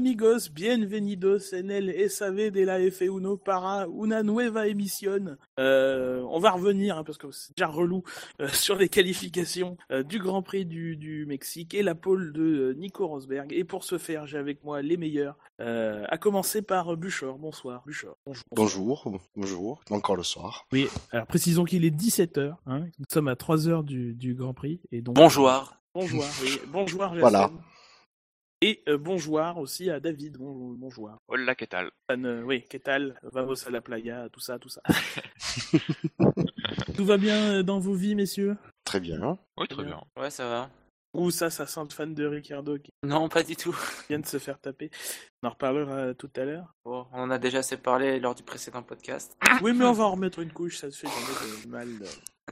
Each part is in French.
Amigos, bienvenidos en el SAV de la F1 para una nueva emisión. Euh, on va revenir, hein, parce que c'est déjà relou, euh, sur les qualifications euh, du Grand Prix du, du Mexique et la pole de euh, Nico Rosberg. Et pour ce faire, j'ai avec moi les meilleurs, euh, à commencer par Buchor. Bonsoir, Buchor. Bonjour. Bonjour, bonjour, encore le soir. Oui, alors précisons qu'il est 17h, hein, nous sommes à 3h du, du Grand Prix. Et donc, Bonjour. Bonjour, oui. Bonjour, Jason. Voilà. Et euh, bonjour aussi à David. Bon, bonjour. Hola, ¿qué tal? Fan, euh, oui, qu'est tal? Vamos a la playa, tout ça, tout ça. tout va bien euh, dans vos vies, messieurs? Très bien. Oui, très bien. bien. Ouais, ça va. Ou ça, ça sent le fan de Ricardo qui Non, pas du tout. vient de se faire taper. On en reparlera tout à l'heure. Bon, on en a déjà assez parlé lors du précédent podcast. Oui, mais on va en remettre une couche, ça se fait jamais de mal.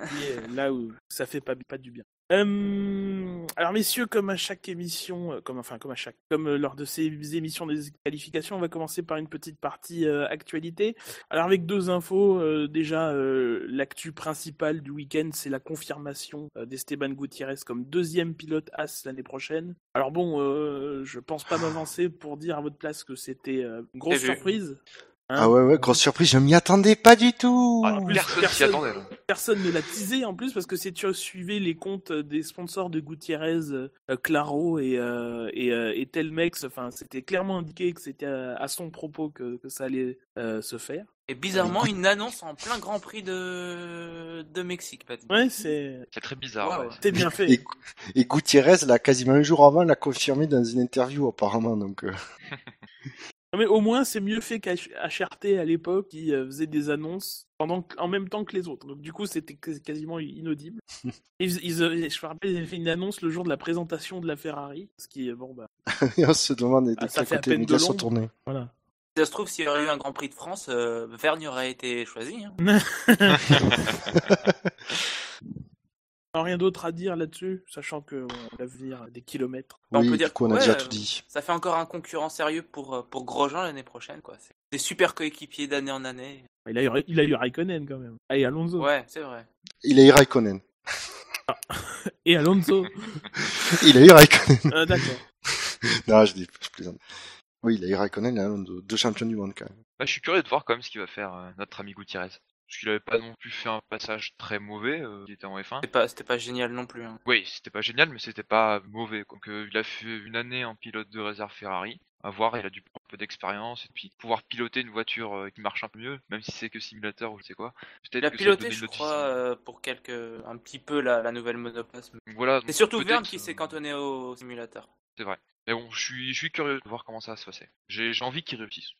euh, là où ça fait pas, pas du bien. Euh, alors messieurs, comme à chaque émission, euh, comme enfin comme à chaque, comme euh, lors de ces émissions des qualifications, on va commencer par une petite partie euh, actualité. Alors avec deux infos, euh, déjà l'actu principale du week-end, c'est la confirmation d'Esteban Gutiérrez comme deuxième pilote As l'année prochaine. Alors bon, je pense pas m'avancer pour dire à votre place que c'était une grosse surprise. Ah ouais, ouais, grosse surprise, je m'y attendais pas du tout. Ah, plus, personne s'y personne- attendait. là. Personne ne l'a teasé en plus parce que si tu suivais les comptes des sponsors de Gutiérrez, euh, Claro et, euh, et, euh, et Telmex, enfin c'était clairement indiqué que c'était à, à son propos que, que ça allait euh, se faire. Et bizarrement, une annonce en plein Grand Prix de, de Mexique, pas de- Ouais, c'est C'est très bizarre. Ouais. c'est bien fait. Et, et Gutiérrez, là, quasiment un jour avant, l'a confirmé dans une interview, apparemment, donc... Non, mais au moins c'est mieux fait qu'HRT à l'époque qui euh, faisait des annonces pendant en même temps que les autres. Donc du coup c'était quas- quasiment inaudible. Ils, ils, euh, je me rappelle ils avaient fait une annonce le jour de la présentation de la Ferrari, ce qui est bon bah et on se demande de Ah, ça fait à les peine de médias sont l'ombre. tournés. voilà. Ça se trouve, s'il y aurait eu un Grand Prix de France, euh, Vergne aurait été choisi. hein. Rien d'autre à dire là-dessus, sachant que bon, l'avenir des kilomètres. On oui, peut dire du coup, on a déjà ouais, tout euh, dit. Ça fait encore un concurrent sérieux pour, euh, pour Grosjean l'année prochaine, quoi. C'est des super coéquipiers d'année en année. Il a eu, il a eu Raikkonen quand même. Ah, et Alonso. Ouais, c'est vrai. Il a eu Raikkonen. Et Alonso. Il a eu Raikkonen. Ah, D'accord. non, je dis, je plaisante. Oui, il a eu Raikkonen, il a un deux deux champions du monde, quand même. Bah, je suis curieux de voir quand même ce qu'il va faire euh, notre ami Gutiérrez. Parce qu'il avait pas non plus fait un passage très mauvais, euh, il était en F1. C'était pas, c'était pas génial non plus. hein. Oui, c'était pas génial, mais c'était pas mauvais. quoi. Donc, euh, il a fait une année en pilote de réserve Ferrari. À voir, il a dû prendre un peu d'expérience et puis pouvoir piloter une voiture euh, qui marche un peu mieux, même si c'est que simulateur ou je sais quoi. Peut-être Il a piloté, je crois, pour quelques, un petit peu la, la nouvelle monoplace. Voilà. C'est surtout Verne qui s'est cantonné au simulateur. C'est vrai. Mais bon, je suis, je suis curieux de voir comment ça va se passer. J'ai j'ai envie qu'il réussisse.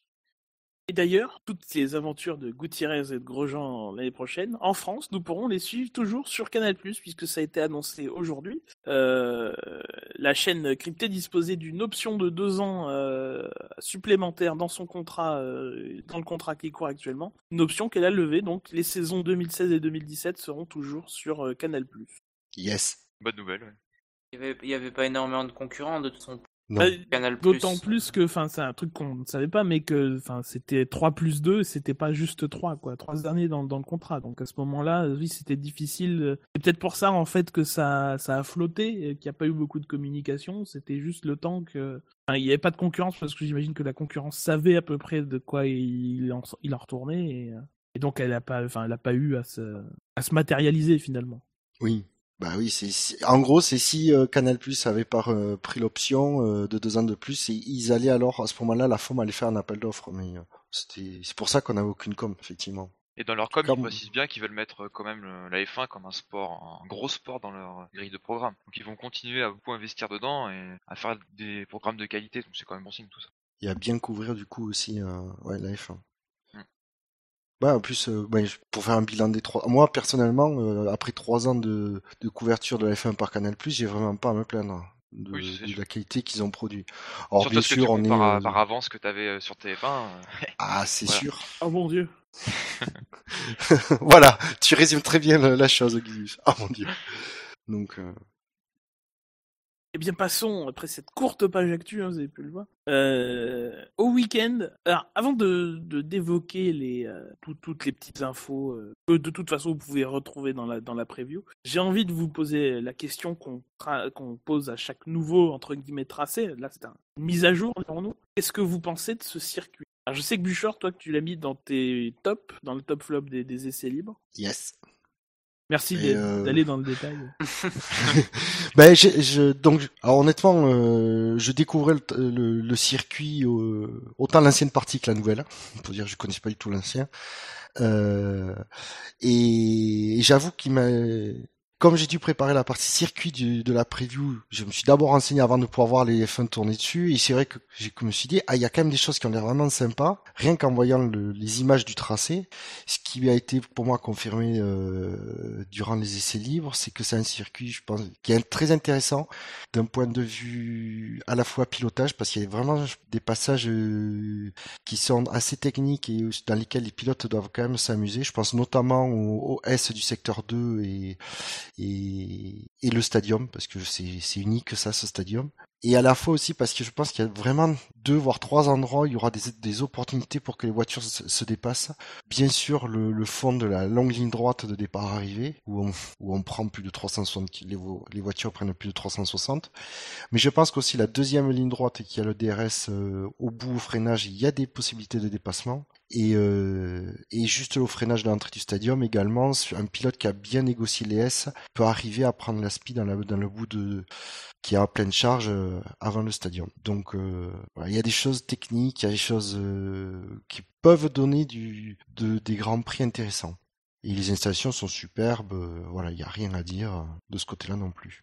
Et d'ailleurs, toutes ces aventures de Gutiérrez et de Grosjean l'année prochaine, en France, nous pourrons les suivre toujours sur Canal+, puisque ça a été annoncé aujourd'hui. Euh, la chaîne cryptée disposait d'une option de deux ans euh, supplémentaire dans son contrat, euh, dans le contrat qui court actuellement. Une option qu'elle a levée, donc les saisons 2016 et 2017 seront toujours sur euh, Canal+. Yes. Bonne nouvelle. ouais. Il y avait, avait pas énormément de concurrents de toute façon. Canal+. D'autant plus que, enfin, c'est un truc qu'on ne savait pas, mais que, enfin, c'était 3 plus 2, c'était pas juste 3, quoi. 3 derniers dans, dans le contrat. Donc, à ce moment-là, oui, c'était difficile. C'est peut-être pour ça, en fait, que ça, ça a flotté, et qu'il n'y a pas eu beaucoup de communication. C'était juste le temps que, enfin, il n'y avait pas de concurrence, parce que j'imagine que la concurrence savait à peu près de quoi il en, il en retournait, et, euh, et donc, elle a pas, enfin, elle a pas eu à se, à se matérialiser, finalement. Oui. Bah oui, c'est en gros, c'est si euh, Canal Plus avait pas euh, pris l'option euh, de deux ans de plus, et ils allaient alors à ce moment-là, la FOM allait faire un appel d'offres, mais c'était c'est pour ça qu'on n'avait aucune com, effectivement. Et dans leur com, ils précisent bien qu'ils veulent mettre quand même le- la F1 comme un sport, un gros sport dans leur grille de programme. Donc ils vont continuer à beaucoup investir dedans et à faire des programmes de qualité. Donc c'est quand même bon signe tout ça. Et à bien couvrir du coup aussi ouais, la F1. Ouais, en plus, euh, je- pour faire un bilan des trois, moi personnellement, euh, après trois ans de, de couverture de la F1 par Canal j'ai vraiment pas à me plaindre de, Oui, c'est de sûr. la qualité qu'ils ont produit. Alors Surtout bien ce que tu sûr, on est, à- euh, par avant ce que tu avais sur TF1. euh, ah c'est Voilà. sûr. Oh mon dieu. voilà, tu résumes très bien la, la chose, Guillaume. Ah mon dieu. Donc, euh, Eh bien, passons, après cette courte page actu, hein, vous avez pu le voir, euh, au week-end. Alors, avant de d'évoquer les euh, tout- toutes les petites infos euh, que de toute façon vous pouvez retrouver dans la dans la preview, j'ai envie de vous poser la question qu'on pose à chaque nouveau entre guillemets tracé. Là, c'est un- une mise à jour nous. Qu'est-ce que vous pensez de ce circuit? Alors, je sais que Buchor, toi, que tu l'as mis dans tes tops, dans le top flop des, des essais libres. Yes. Merci euh, d'aller dans le détail. Ben, je, je- donc, alors honnêtement, euh, je découvrais le, le- le circuit euh, autant l'ancienne partie que la nouvelle. On peut dire, je connaissais pas du tout l'ancien. Euh, et j'avoue qu'il m'a, comme j'ai dû préparer la partie circuit de la preview, je me suis d'abord renseigné avant de pouvoir voir les F1 tourner dessus. Et c'est vrai que je me suis dit, ah, il y a quand même des choses qui ont l'air vraiment sympas, rien qu'en voyant le- les images du tracé. Ce qui a été pour moi confirmé euh, durant les essais libres, c'est que c'est un circuit, je pense, qui est très intéressant d'un point de vue à la fois pilotage, parce qu'il y a vraiment des passages euh, qui sont assez techniques et dans lesquels les pilotes doivent quand même s'amuser. Je pense notamment au, au S du secteur 2 et, et, le stadium, parce que c'est unique ça, ce stadium. Et à la fois aussi parce que je pense qu'il y a vraiment deux voire trois endroits où il y aura des, opportunités pour que les voitures se, se dépassent. Bien sûr, le, fond de la longue ligne droite de départ-arrivée, où on, où on prend plus de 360, ki- les, vo- les voitures prennent plus de 360. Mais je pense qu'aussi la deuxième ligne droite qui a le DRS euh, au bout au freinage, il y a des possibilités de dépassement. Et, euh, et juste au freinage de l'entrée du stadium également, un pilote qui a bien négocié les S peut arriver à prendre la speed dans, le bout de qui est à pleine charge euh, avant le stadium. Donc euh, voilà, il y a des choses techniques, il y a des choses euh, qui peuvent donner du, de, des grands prix intéressants. Et les installations sont superbes, euh, voilà, il n'y a rien à dire de ce côté-là non plus.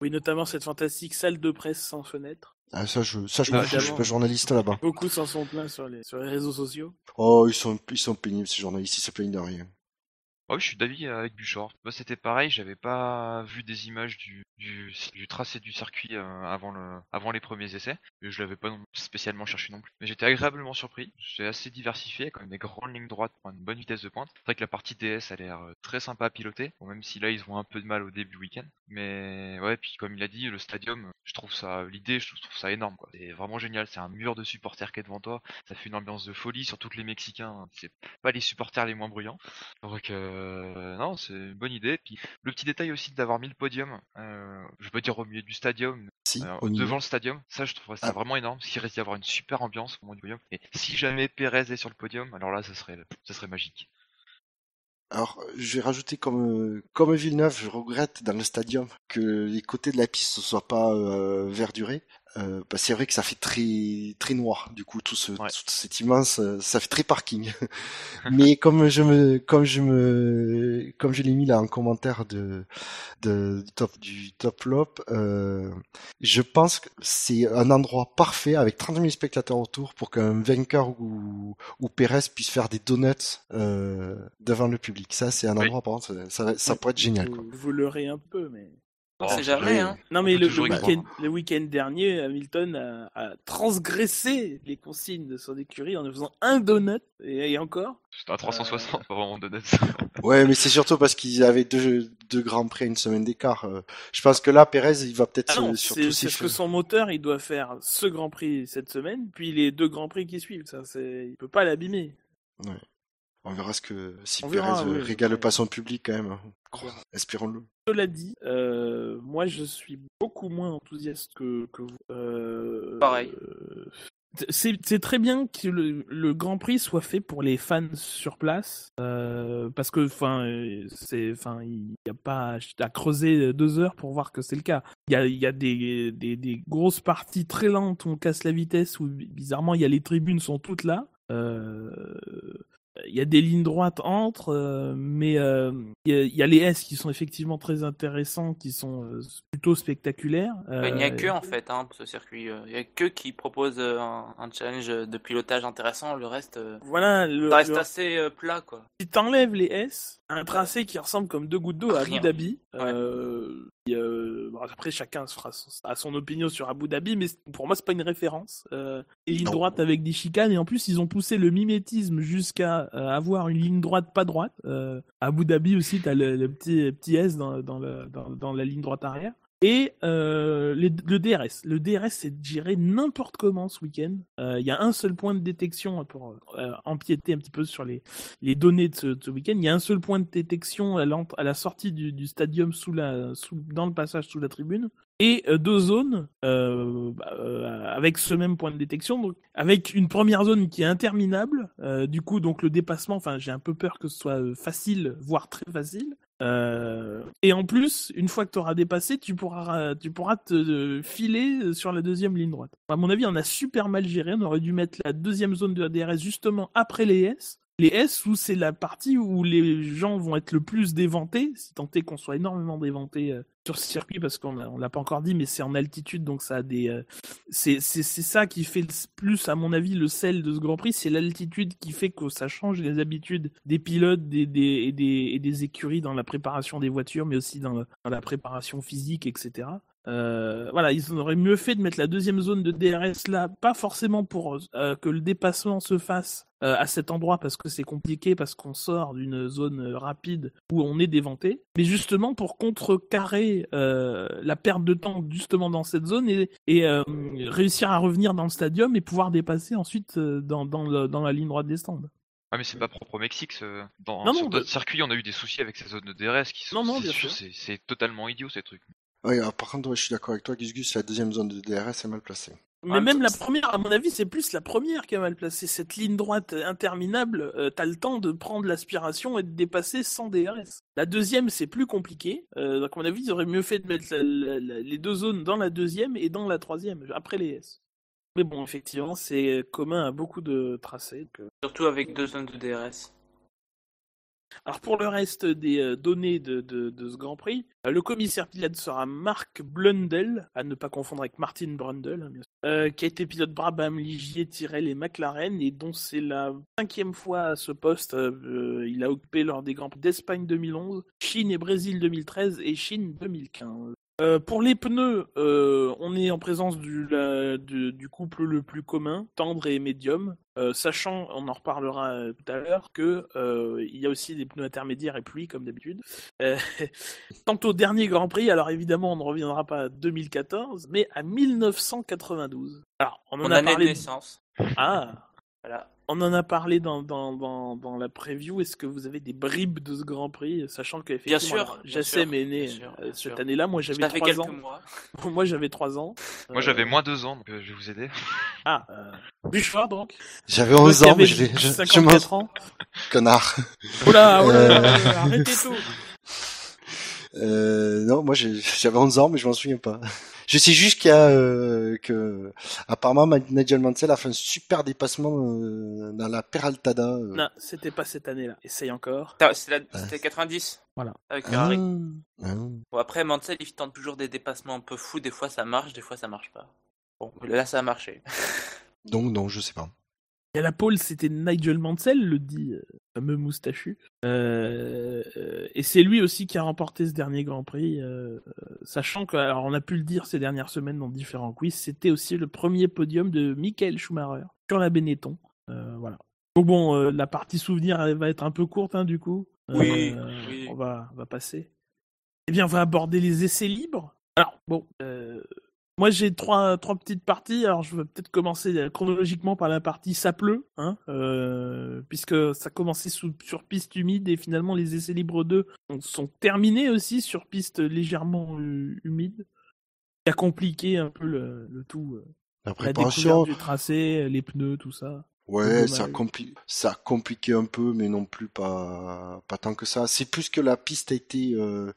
Oui, notamment cette fantastique salle de presse sans fenêtre. Ah, ça, je, ça, je Ah, m'en fous, je suis pas journaliste là-bas. Beaucoup s'en sont plaints sur les, sur les réseaux sociaux. Oh, ils sont, ils sont pénibles, ces journalistes, ils se plaignent de rien. Ah oui, je suis d'avis avec Buchor. Moi, c'était pareil, j'avais pas vu des images du, du, tracé du circuit euh, avant, le, avant les premiers essais. Et je l'avais pas spécialement cherché non plus. Mais j'étais agréablement surpris. C'est assez diversifié, quand même des grandes lignes droites pour une bonne vitesse de pointe. C'est vrai que la partie DS a l'air euh, très sympa à piloter. Même si là, ils ont un peu de mal au début du week-end. Mais ouais, puis comme il a dit, le stadium, je trouve ça, l'idée, je trouve ça énorme. C'est vraiment génial. C'est un mur de supporters qui est devant toi. Ça fait une ambiance de folie, surtout que les Mexicains, c'est pas les supporters les moins bruyants. Donc euh, non, c'est une bonne idée. Puis le petit détail aussi d'avoir mis le podium, euh, je veux dire au milieu du stadium, Si, euh, devant le stadium, ça je trouverais ça Ah. vraiment énorme, parce qu'il risque d'y avoir une super ambiance au moment du podium. Et si jamais Pérez est sur le podium, alors là, ça serait, ça serait magique. Alors, je vais rajouter comme euh, comme Villeneuve, je regrette dans le stadium que les côtés de la piste ne soient pas euh, verdurés. Euh, bah, c'est vrai que ça fait très très noir. Du coup, tout ce Ouais. tout cet immense, euh, ça fait très parking. Mais comme je me comme je me comme je l'ai mis là en commentaire de de du top du top flop, euh, je pense que c'est un endroit parfait avec 30 000 spectateurs autour pour qu'un vainqueur ou ou Pérez puisse faire des donuts euh, devant le public. Ça, c'est un Oui. endroit, par contre, ça, ça, ça pourrait être génial. Quoi. Vous, vous leurrez un peu, mais. On Oh, sait c'est jamais, hein. Non, On mais le, week-end, le week-end dernier, Hamilton a, a transgressé les consignes de son écurie en ne faisant un donut, et, et encore. C'était un 360, pas vraiment de net. Ouais, mais c'est surtout parce qu'ils avaient deux, deux grands prix à une semaine d'écart. Euh, Je pense que là, Pérez, il va peut-être Ah surtout c'est c'est parce que son moteur, il doit faire ce Grand Prix cette semaine, puis les deux Grands Prix qui suivent. Ça, c'est, il peut pas l'abîmer. On verra ce que si On Pérez verra, euh, oui, régale ouais. pas son public quand même. Espérons-le. Cela dit, euh, moi je suis beaucoup moins enthousiaste que, que vous. Euh, Pareil. euh, c'est très bien que le, le Grand Prix soit fait pour les fans sur place, euh, parce que enfin c'est enfin il n'y a pas à creuser deux heures pour voir que c'est le cas. Il y a, il y a des, des, des grosses parties très lentes où on casse la vitesse où bizarrement il y a les tribunes sont toutes là. Euh, il y a des lignes droites entre, euh, mais euh, il y, a- il y a les S qui sont effectivement très intéressants, qui sont euh, plutôt spectaculaires. Il n'y a que en fait hein, pour ce circuit. Il n'y a que qui propose un, un challenge de pilotage intéressant. Le reste, Voilà, le, ça reste le- assez plat quoi. si t'enlèves les S, un tracé qui ressemble comme deux gouttes d'eau à Abu. Dhabi. Ouais. Euh, bon, après, chacun fera son, a son opinion sur Abu Dhabi, mais pour moi, c'est pas une référence. Euh, ligne droite avec des chicanes, et en plus, ils ont poussé le mimétisme jusqu'à euh, avoir une ligne droite pas droite. Euh, à Abu Dhabi aussi, t'as le, le petit, petit S dans, dans, le, dans, dans la ligne droite arrière. Et euh, le DRS. Le DRS c'est géré n'importe comment ce week-end. Euh, Il y a un seul point de détection pour euh, empiéter un petit peu sur les, les données de ce, week-end. Il y a un seul point de détection à, à la sortie du, stadium dans le passage sous la tribune et euh, deux zones euh, bah, euh, avec ce même point de détection, donc avec une première zone qui est interminable. du coup, donc le dépassement, enfin, j'ai un peu peur que ce soit facile, voire très facile. Et en plus, une fois que tu auras dépassé, tu pourras, tu pourras te filer sur la deuxième ligne droite. À mon avis, on a super mal géré. On aurait dû mettre la deuxième zone de DRS justement après les S. Les S où c'est la partie où les gens vont être le plus déventés, si tant est qu'on soit énormément déventés euh, sur ce circuit parce qu'on on l'a pas encore dit, mais c'est en altitude donc ça a des, euh, c'est ça qui fait plus à mon avis le sel de ce Grand Prix, c'est l'altitude qui fait que ça change les habitudes des pilotes, des des et des écuries dans la préparation des voitures, mais aussi dans, dans la préparation physique, etc. Euh, voilà, ils auraient mieux fait de mettre la deuxième zone de DRS là, pas forcément pour euh, que le dépassement se fasse euh, à cet endroit parce que c'est compliqué, parce qu'on sort d'une zone euh, rapide où on est déventé, mais justement pour contrecarrer euh, la perte de temps justement dans cette zone et, et euh, réussir à revenir dans le stadium et pouvoir dépasser ensuite dans, dans, le- dans la ligne droite des stands. Ah mais c'est pas propre au Mexique. ce- Dans, Non, sur non, d'autres de- circuits, on a eu des soucis avec ces zones de DRS qui sont. Non, non, c'est bien sûr, c'est c'est totalement idiot ces trucs. Oui, alors, par contre, ouais, je suis d'accord avec toi, Gus Gus, la deuxième zone de DRS est mal placée. Mais même la première, à mon avis, c'est plus la première qui a mal placé. Cette ligne droite interminable, euh, t'as le temps de prendre l'aspiration et de dépasser sans DRS. La deuxième, c'est plus compliqué. Euh, donc, à mon avis, ils auraient mieux fait de mettre la- la- la- les deux zones dans la deuxième et dans la troisième, après les S. Mais bon, effectivement, c'est commun à beaucoup de tracés. donc, Surtout avec deux zones de DRS. Alors pour le reste des euh, données de, ce Grand Prix, euh, le commissaire pilote sera Mark Blundell, à ne pas confondre avec Martin Brundle, hein, euh, qui a été pilote Brabham, Ligier, Tyrrell et McLaren, et dont c'est la cinquième fois à ce poste. euh, il a occupé lors des Grands Prix d'Espagne 2011, Chine et Brésil 2013 et Chine 2015. Euh, pour les pneus, euh, on est en présence du, la- du, du couple le plus commun, tendre et médium, euh, sachant, on en reparlera tout à l'heure, que il y a aussi des pneus intermédiaires et pluie comme d'habitude. Quant au dernier Grand Prix, alors évidemment on ne reviendra pas à 2014, mais à 1992. Alors on en Mon a année de parlé. naissance. Ah, Voilà. On en a parlé dans, dans, dans, dans la preview. Est-ce que vous avez des bribes de ce Grand Prix, sachant que Bien effectivement, sûr, Jassem sûr, est né bien sûr, euh, cette année-là. Moi j'avais trois ans. mois. Moi j'avais trois ans. Moi Euh, j'avais moins deux ans, donc euh, je vais vous aider. Ah, euh, Bouchard donc. J'avais Toi 11 qui ans, mais je l'ai, je, je 54 m'en ans. connard. Oula, oula, Euh. oula, arrêtez tout. Euh, non, moi j'avais 11 ans, mais je m'en souviens pas. Je sais juste qu'il y a euh, que apparemment Nigel Mansell a fait un super dépassement euh, dans la Peraltada. euh. Non, c'était pas cette année-là. Essaye encore. C'était 90 Voilà. Avec Ah, ah. Bon, après, Mansell, il tente toujours des dépassements un peu fous. Des fois, ça marche, des fois, ça marche pas. Bon, là, ça a marché. Donc non, je sais pas. Et à la pole, c'était Nigel Mansell, le dit euh, fameux moustachu. Euh, euh, et c'est lui aussi qui a remporté ce dernier Grand Prix, euh, sachant que, alors on a pu le dire ces dernières semaines dans différents quiz, c'était aussi le premier podium de Michael Schumacher sur la Benetton. Euh, voilà. Donc bon, la partie souvenir elle va être un peu courte, hein, du coup. Oui, oui. On va, on va passer. Eh bien, on va aborder les essais libres. Alors, bon, moi j'ai trois, trois petites parties. Alors, je vais peut-être commencer euh, chronologiquement par la partie ça pleut, hein, euh, puisque ça commençait sous, sur piste humide et finalement les essais libres 2 sont, terminés aussi sur piste légèrement humide. qui a compliqué un peu le, le tout. euh, La la préparation, découverte du tracé, les pneus, tout ça. ouais, ça, compli- ça a compliqué un peu, mais non plus pas, pas tant que ça. C'est plus que la piste a été euh,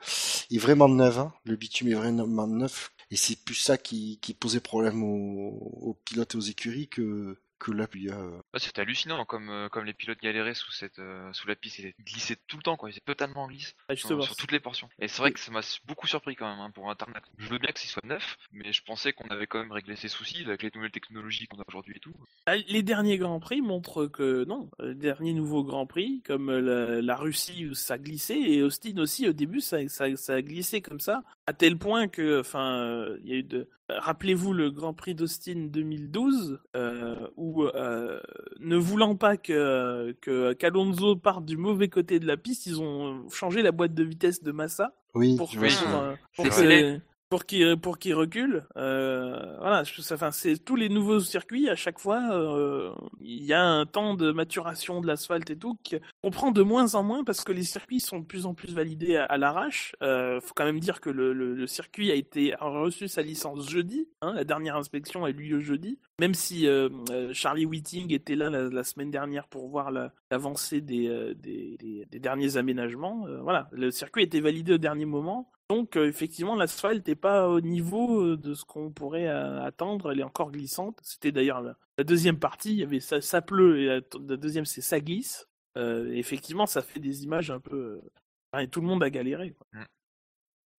est vraiment neuve, hein. le bitume est vraiment neuf, et c'est plus ça qui, qui posait problème aux, aux pilotes et aux écuries que que là, euh, Ouais, C'était hallucinant comme, euh, comme les pilotes galéraient sous, cette, euh, sous la piste. Ils glissaient tout le temps, quoi. Ils étaient totalement en glisse Ah, sur, toutes les portions. Et c'est vrai que ça m'a beaucoup surpris quand même hein, pour Internet. Je veux bien que ce soit neuf, mais je pensais qu'on avait quand même réglé ces soucis avec les nouvelles technologies qu'on a aujourd'hui et tout. Ah, Les derniers Grands Prix montrent que non, les derniers nouveaux Grands Prix, comme la, la Russie où ça glissait, et Austin aussi au début ça, ça, ça a glissé comme ça, à tel point que, enfin, euh, il y a eu de. Rappelez-vous le Grand Prix d'Austin 2012, euh, où euh, ne voulant pas que que qu'Alonso parte du mauvais côté de la piste, ils ont changé la boîte de vitesse de Massa oui, pour, euh, que- les- pour qu'il pour recule. Euh, voilà, enfin, c'est tous les nouveaux circuits à chaque fois. euh, Il y a un temps de maturation de l'asphalte et tout qu'on prend de moins en moins parce que les circuits sont de plus en plus validés à, l'arrache. Euh, faut quand même dire que le, circuit a été reçu sa licence jeudi. hein, la dernière inspection a eu lieu jeudi. Même si euh, Charlie Whiting était là la, semaine dernière pour voir la- l'avancée des, des, derniers aménagements, voilà, le circuit a été validé au dernier moment. Donc euh, effectivement, l'asphalte n'est pas au niveau euh, de ce qu'on pourrait euh, attendre. Elle est encore glissante. C'était d'ailleurs la, la deuxième partie. Il y avait ça, ça pleut et la, la deuxième c'est ça glisse. Euh, effectivement, ça fait des images un peu. enfin, et tout le monde a galéré. quoi.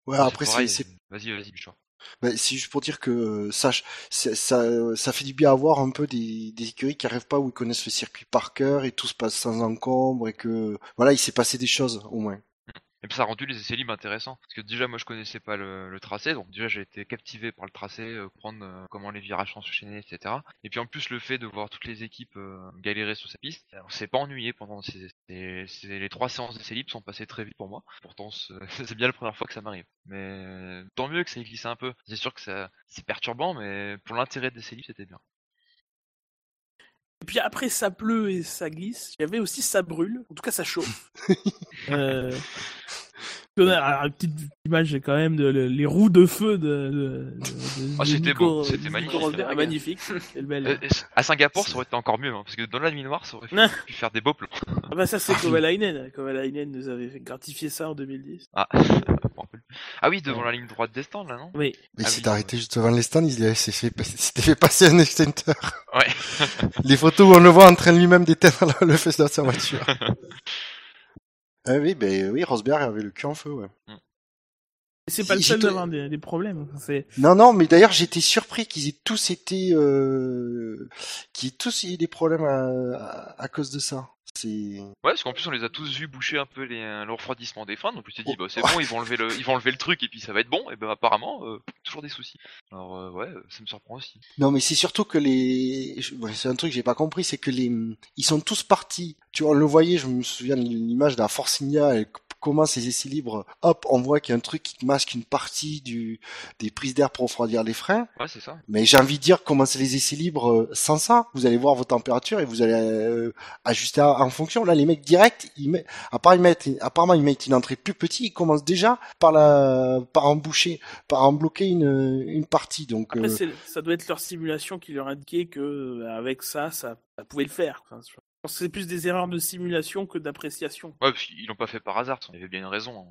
Ouais, C'est après, c'est, Vas-y, vas-y, Bichard. bah, c'est juste pour dire que ça, ça, ça, ça fait du bien à voir un peu des, des écuries qui arrivent pas où ils connaissent le circuit par cœur et tout se passe sans encombre et que voilà, il s'est passé des choses au moins. Et puis ça a rendu les essais libres intéressants. Parce que déjà, moi, je connaissais pas le, tracé, donc déjà, j'ai été captivé par le tracé, euh, prendre euh, comment les virages s'enchaînaient, etc. Et puis en plus, le fait de voir toutes les équipes euh, galérer sur cette piste, on s'est pas ennuyé pendant ces essais. Les trois séances d'essais libres sont passées très vite pour moi. Pourtant, c'est bien la première fois que ça m'arrive. Mais tant mieux que ça ait glissé un peu. C'est sûr que c'est perturbant, mais pour l'intérêt des libres, c'était bien. Et puis après, ça pleut et ça glisse. Il y avait aussi ça brûle. En tout cas, ça chauffe. euh... alors, une petite image quand même de le- les roues de feu de. de, de- Ah, de c'était beau, c'était magnifique. Rosberg. Ah, magnifique. Belle. Euh, à Singapour, ça aurait été encore mieux, hein, parce que dans la nuit noire, ça aurait Non. pu faire des beaux plans. Ah bah ça c'est Kovalainen. Kovalainen nous avait fait gratifier ça en 2010. Ah, ah oui, devant la ligne droite des stands, là, non? Oui. Mais Ah s'est oui. arrêté juste devant les stands, il s'est fait, il s'était fait passer un extincteur. Ouais. Les photos où on le voit en train de lui-même d'éteindre le feu de sa voiture. ah oui, ben oui, Rosberg avait le cul en feu, ouais. Et c'est pas le seul j'ai- d'avoir des, des problèmes. C'est Non, non, mais d'ailleurs, j'étais surpris qu'ils aient tous été, euh, qu'ils aient tous eu des problèmes à, à, à cause de ça. C'est, Ouais, parce qu'en plus on les a tous vus boucher un peu les, euh, le refroidissement des freins, donc je me suis dit Oh. bah c'est bon, ils vont enlever le, ils vont enlever le truc et puis ça va être bon. Et ben apparemment euh, toujours des soucis. Alors euh, ouais, euh, ça me surprend aussi. non, mais c'est surtout que les, c'est un truc que j'ai pas compris, c'est que les, ils sont tous partis. Tu vois, on le voyait, je me souviens de l'image de la Force India, elle commence ses essais libres, hop, on voit qu'il y a un truc qui masque une partie du, des prises d'air pour refroidir les freins. Ouais, c'est ça. Mais j'ai envie de dire, commencez les essais libres euh, sans ça. Vous allez voir vos températures et vous allez euh, ajuster en fonction. Là, les mecs directs, ils mettent, à part ils mettent, apparemment ils mettent une entrée plus petite, ils commencent déjà par la, par emboucher, par en bloquer une, une partie. Donc, après euh, c'est- ça doit être leur simulation qui leur indiquait que euh, avec ça, ça, ça pouvait le faire. Enfin, c'est plus des erreurs de simulation que d'appréciation. Ouais, parce qu'ils l'ont pas fait par hasard, il y avait bien une raison.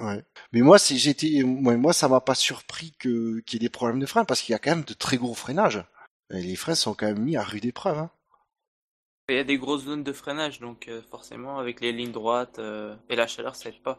hein. ouais. Mais moi, c'est, j'étais, moi, moi, ça m'a pas surpris que qu'il y ait des problèmes de frein parce qu'il y a quand même de très gros freinages. Et les freins sont quand même mis à rude épreuve. Hein. Il y a des grosses zones de freinage, donc euh, forcément, avec les lignes droites euh, et la chaleur, ça aide pas.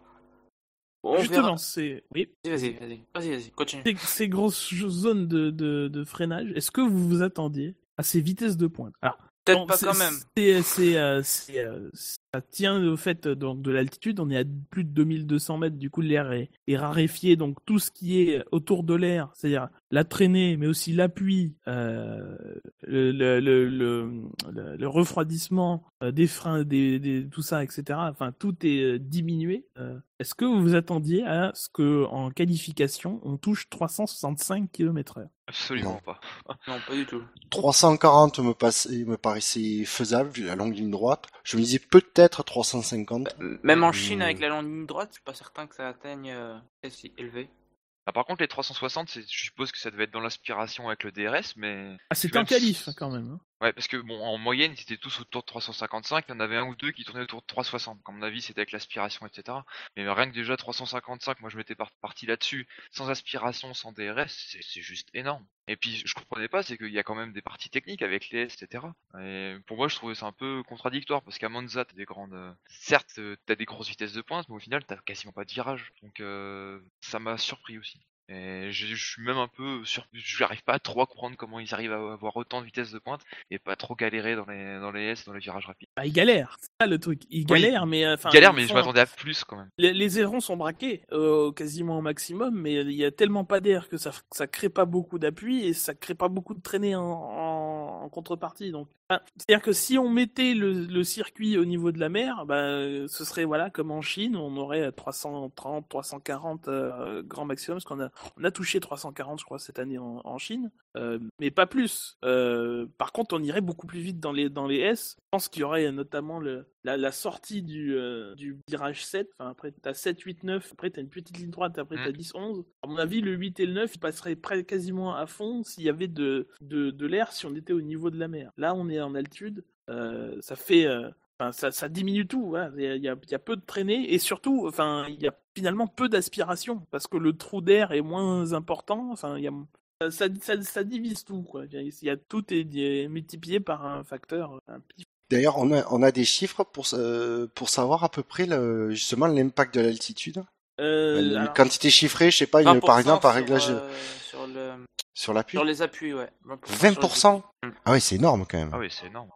Bon, on Justement, c'est oui, Vas-y, vas-y, vas-y, vas-y, continue. ces, ces grosses zones de, de, de freinage. Est-ce que vous vous attendiez à ces vitesses de pointe? Alors, Peut-être Bon, pas quand même. C'est, euh, c'est, euh, ça tient au fait euh, donc de l'altitude. On est à plus de 2200 mètres. Du coup, l'air est, est raréfié. Donc tout ce qui est autour de l'air, c'est-à-dire la traînée, mais aussi l'appui, euh, le, le, le, le, le- le refroidissement euh, des freins, des, des, tout ça, etc. Enfin, tout est euh, diminué. Euh, est-ce que vous vous attendiez à ce que en qualification, on touche 365 km/h Absolument Non. pas. Non, pas du tout. 340 me, passait, me paraissait faisable, vu la longue ligne droite. Je me disais peut-être 350. Même en Mmh. Chine, avec la longue ligne droite, je suis pas certain que ça atteigne euh, si élevé. Ah, par contre, les 360, c'est- je suppose que ça devait être dans l'aspiration avec le DRS, mais Ah, c'était Même en qualif si- quand même. hein. Ouais, parce que bon, en moyenne, ils étaient tous autour de 355. Il y en avait un ou deux qui tournaient autour de 360. Comme mon avis, c'était avec l'aspiration, etc. Mais rien que déjà 355, moi je m'étais par- parti là-dessus, sans aspiration, sans DRS, c'est juste énorme. Et puis, je comprenais pas, c'est qu'il y a quand même des parties techniques avec les S, etc. Et pour moi, je trouvais ça un peu contradictoire, parce qu'à Monza, t'as des grandes, certes, t'as des grosses vitesses de pointe, mais au final, t'as quasiment pas de virage. Donc, euh, ça m'a surpris aussi. Et je je suis même un peu sur, je n'arrive pas à trop à comprendre comment ils arrivent à avoir autant de vitesse de pointe et pas trop galérer dans les dans les S, dans les virages rapides. Bah, il galère, c'est ça le truc. Il Oui, galère, mais euh, enfin. Galère, ils mais je m'attendais à plus quand même. Les, les ailerons sont braqués euh, quasiment au maximum, mais il y a tellement pas d'air que ça ça crée pas beaucoup d'appui et ça crée pas beaucoup de traînée en, en, en contrepartie. Donc, enfin, c'est-à-dire que si on mettait le, le circuit au niveau de la mer, bah, ce serait voilà comme en Chine, on aurait 330, 340 euh, grand maximum, parce qu'on a on a touché 340, je crois, cette année en, en Chine, euh, mais pas plus. Euh, par contre, on irait beaucoup plus vite dans les dans les S. Je pense qu'il y aurait notamment le la, la sortie du euh, du virage 7. Enfin, après t'as 7, 8, 9. Après t'as une petite ligne droite. Après t'as Mm. 10, 11. À mon avis, le 8 et le 9 ils passeraient près, quasiment à fond s'il y avait de de, de l'air si on était au niveau de la mer. Là, on est en altitude. Ça fait Enfin, ça, ça diminue tout. voilà. Il y, a, y y peu de traînées et surtout, enfin, il y a finalement peu d'aspiration parce que le trou d'air est moins important. Enfin, il y a, ça, ça, ça- ça divise tout. Quoi. Il y a tout est, est multiplié par un facteur. Un. D'ailleurs, on a, on a des chiffres pour, euh, pour savoir à peu près le, justement l'impact de l'altitude? Euh, une alors, quantité chiffrée, je sais pas, une, 20% par exemple, par sur, réglage euh, sur, le, sur l'appui? sur les appuis, ouais. 20%. sur les 20% appuis. Mm. Ah oui, c'est énorme quand même. Ah oui, c'est énorme.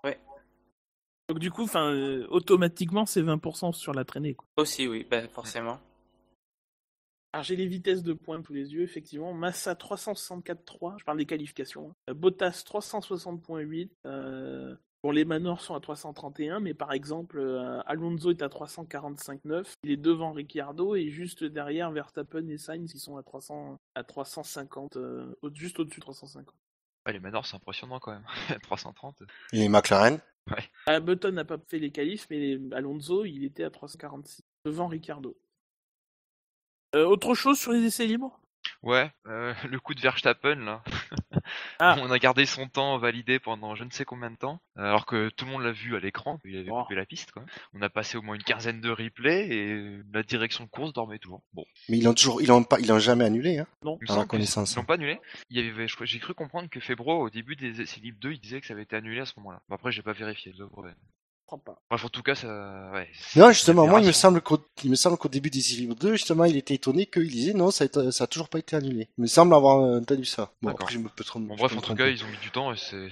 Donc du coup, enfin, euh, automatiquement, c'est 20% sur la traînée. Quoi. Aussi, oui, ben, forcément. Alors j'ai les vitesses de pointe sous les yeux, effectivement. Massa 364.3, je parle des qualifications. hein. Euh, Bottas 360.8. Euh... Bon, les Manors sont à 331, mais par exemple, euh, Alonso est à 345.9. Il est devant Ricciardo et juste derrière Verstappen et Sainz, ils sont à 300, à 350, euh, au- juste au-dessus de 350. Ah, les Manors, c'est impressionnant quand même. 330. Et les McLaren Ah, Button n'a pas fait les qualifs, mais Alonso, il était à 346, devant Ricciardo. Euh, autre chose sur les essais libres? Ouais, euh, le coup de Verstappen là. Ah. On a gardé son temps validé pendant je ne sais combien de temps, alors que tout le monde l'a vu à l'écran, il avait Oh. coupé la piste. Quoi. On a passé au moins une quinzaine de replays et la direction de course dormait toujours. Bon, Mais ils l'ont toujours, ils l'ont pas, ils l'ont jamais annulé, hein. Non. la connaissance. ils l'ont pas annulé. Il y avait, je crois- j'ai cru comprendre que Febro au début des essais libres 2, il disait que ça avait été annulé à ce moment-là. Bon, après, j'ai pas vérifié. je crois pas. Bref, en tout cas, ça, ouais. Non, justement, moi, il me semble qu'au, il me semble qu'au début des Livre 2, justement, il était étonné qu'il disait non, ça a, été- ça a toujours pas été annulé. Il me semble avoir entendu ça. Bon, D'accord. après, je me peux tromper. Bon, je bref, peux en tout cas, ils ont mis du temps et c'est,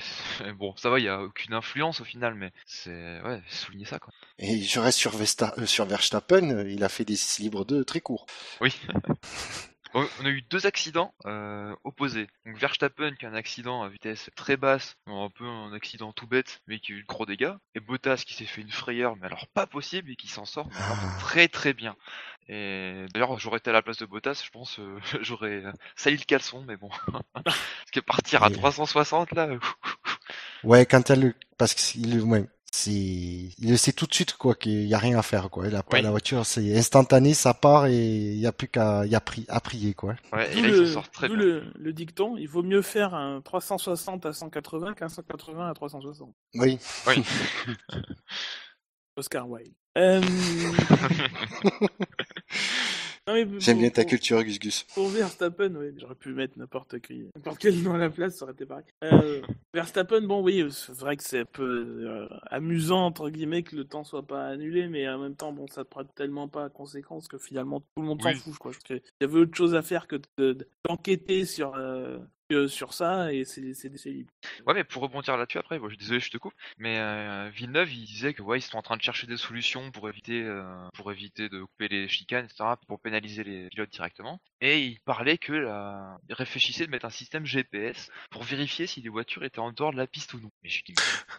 bon, ça va, il y a aucune influence au final, mais c'est, ouais, souligner ça, quoi. Et je reste sur, Vesta, euh, sur Verstappen, euh, il a fait des Livre 2 très courts. Oui. On a eu deux accidents euh, opposés. Donc Verstappen qui a un accident à vitesse très basse, un peu un accident tout bête, mais qui a eu de gros dégâts. Et Bottas qui s'est fait une frayeur, mais alors pas possible, et qui s'en sort Ah. très très bien. Et d'ailleurs, j'aurais été à la place de Bottas, je pense, euh, j'aurais euh, sali le caleçon, mais bon. Parce que partir à Et- 360 là, Ouais, quand elle, parce qu'il, ouais, c'est, il le sait tout de suite, quoi, qu'il y a rien à faire, quoi. Il a pas Oui. la voiture, c'est instantané, ça part et il y a plus qu'à, il y a pri- à prier, quoi. ouais, et D'où là le, il s'en sort très d'où bien. le, le dicton, il vaut mieux faire un 360 à 180 qu'un 180 à 360. Oui. Oui. Oscar Wilde. Euh... J'aime bien ta pour- culture, Gus Gus. Pour Verstappen, ouais, j'aurais pu mettre n'importe qui, n'importe quel nom à la place, ça aurait été pareil. Euh, Verstappen, bon, oui, c'est vrai que c'est un peu euh, amusant, entre guillemets, que le temps soit pas annulé, mais en même temps, bon, ça te prête tellement pas à conséquence que finalement, tout le monde s'en Oui. fout, quoi. Y avait autre chose à faire que de- de- d'enquêter sur, euh, sur ça, et c'est libre. Ouais, mais pour rebondir là-dessus après, bon, je suis désolé, je te coupe, mais euh, Villeneuve, il disait que ouais, ils sont en train de chercher des solutions pour éviter, euh, pour éviter de couper les chicanes, etc., pour pénaliser les pilotes directement. Et il parlait que la... il réfléchissait de mettre un système GPS pour vérifier si les voitures étaient en dehors de la piste ou non. Mais dit, mais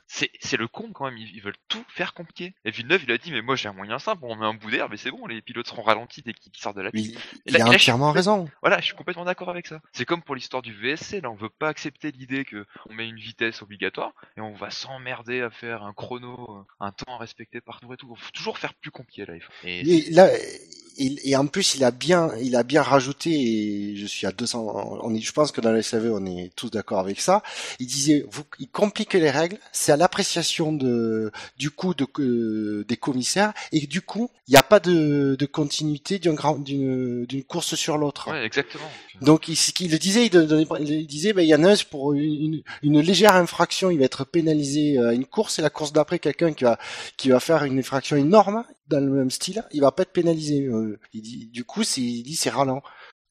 c'est c'est le con quand même, ils, ils veulent tout faire compliqué. Et Villeneuve, il a dit, mais moi j'ai un moyen simple, on met un bout d'air, mais c'est bon, les pilotes seront ralentis dès qu'ils sortent de la piste. Il, a je entièrement raison. Voilà, je suis complètement d'accord avec ça. C'est comme pour l'histoire du VSC, là, on veut pas accepter l'idée que on met une vitesse obligatoire et on va s'emmerder à faire un chrono, euh, un temps à respecter partout et tout. Faut toujours faire plus compliqué il là, il- et en plus, il a bien, il a bien rajouté, et je suis à 200, on est, je pense que dans le SAV, on est tous d'accord avec ça. Il disait, vous, il complique les règles, c'est à l'appréciation de, du coup de, que- des commissaires, et du coup, il n'y a pas de, de continuité d'une course sur l'autre. ouais, exactement. Donc, il, ce qu'il le disait, il, donnait- il disait, ben, il y en a un pour une, une, une légère infraction, il va être pénalisé à une course, et la course d'après, quelqu'un qui va, qui va faire une infraction énorme dans le même style, il va pas être pénalisé. Euh, il dit, du coup, c'est, il dit, c'est ralent.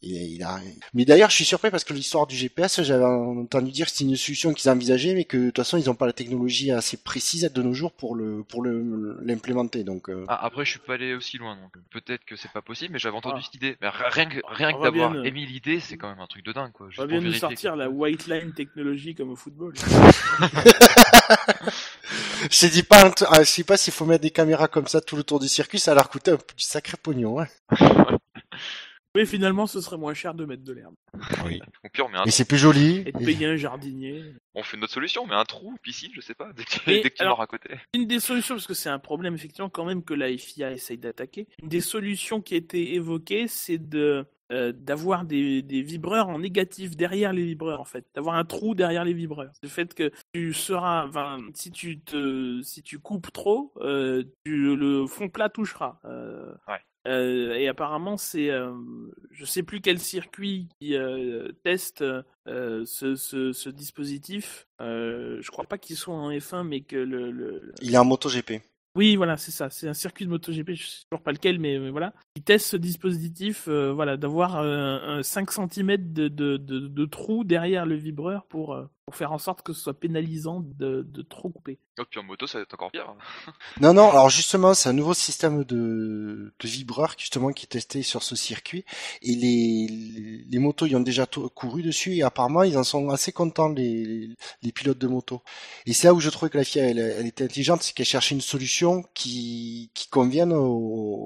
Il, il a... Mais d'ailleurs, je suis surpris parce que l'histoire du GPS, j'avais entendu dire que c'est une solution qu'ils envisageaient, mais que de toute façon, ils n'ont pas la technologie assez précise de nos jours pour le pour le l'implémenter. Donc euh. ah, après, je suis pas allé aussi loin, donc peut-être que c'est pas possible, mais j'avais entendu Ah. cette idée. Mais rien que rien que On va bien, d'avoir euh, émis l'idée, c'est quand même un truc de dingue, quoi. On Juste va pour bien nous sortir que- la white line technologie comme au football. je te dis pas, ah, je sais pas s'il faut mettre des caméras comme ça tout le tour du circuit, ça a leur coûter un du sacré pognon. Hein. Mais finalement, ce serait moins cher de mettre de l'herbe. Oui. Au pire, on met un Et c'est plus joli. Et de payer un jardinier. On fait notre solution, mais un trou, piscine, je sais pas, dès Mais tu alors- meurs à côté. Une des solutions, parce que c'est un problème effectivement quand même que la FIA essaye d'attaquer, une des solutions qui a été évoquée, c'est de euh, d'avoir des, des vibreurs en négatif derrière les vibreurs en fait, d'avoir un trou derrière les vibreurs. Le fait que tu seras, enfin, si tu te, si tu coupes trop, euh, tu, le fond plat touchera. Euh, Ouais. euh, et apparemment, c'est, euh, je sais plus quel circuit qui euh, teste euh, ce, ce, ce dispositif. Euh, je crois pas qu'il soit en F1, mais que le, le- Il est en MotoGP. Oui, voilà, c'est ça. C'est un circuit de MotoGP, je sais toujours pas lequel, mais, voilà. Ils testent ce dispositif, euh, voilà, d'avoir euh, un 5 cm de trou derrière le vibreur pour, euh, pour faire en sorte que ce soit pénalisant de, de trop couper. Oh, puis en moto, ça va être encore pire. Non, non, alors justement, c'est un nouveau système de, de vibreur justement qui est testé sur ce circuit. Et les, les, les motos, ils ont déjà to- couru dessus et apparemment, ils en sont assez contents, les, les pilotes de moto. Et c'est là où je trouvais que la FIA, elle, elle était intelligente, c'est qu'elle cherchait une solution qui, qui convienne aux,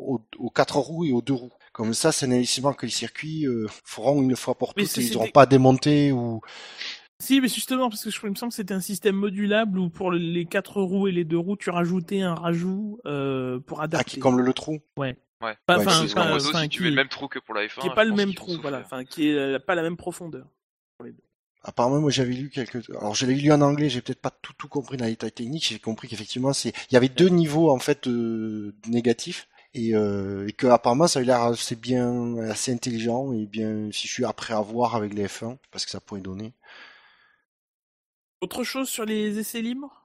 aux, aux quatre roues et aux deux roues. Comme ça, c'est un investissement que les circuits euh, feront une fois pour toutes et ils n'auront pas à démonter ou... Si, mais justement, parce que je il me semble que c'était un système modulable où pour les quatre roues et les deux roues, tu rajoutais un rajout euh, pour Ah, adapter. qui comble le trou. Ouais. Pas- Ouais, pas- moto, enfin, si tu qui- mets le même trou que pour la F1, qui est je pas le même trou, voilà, enfin, qui est euh, pas la même profondeur. Apparemment, moi j'avais lu quelques. Alors je l'ai lu en anglais, j'ai peut-être pas tout tout compris dans les détails techniques. J'ai compris qu'effectivement, c'est il y avait deux niveaux en fait euh, négatifs et, euh, et que apparemment ça avait l'air assez bien, assez intelligent et bien fichu après à voir avec les F1 parce que ça pourrait donner. Autre chose sur les essais libres?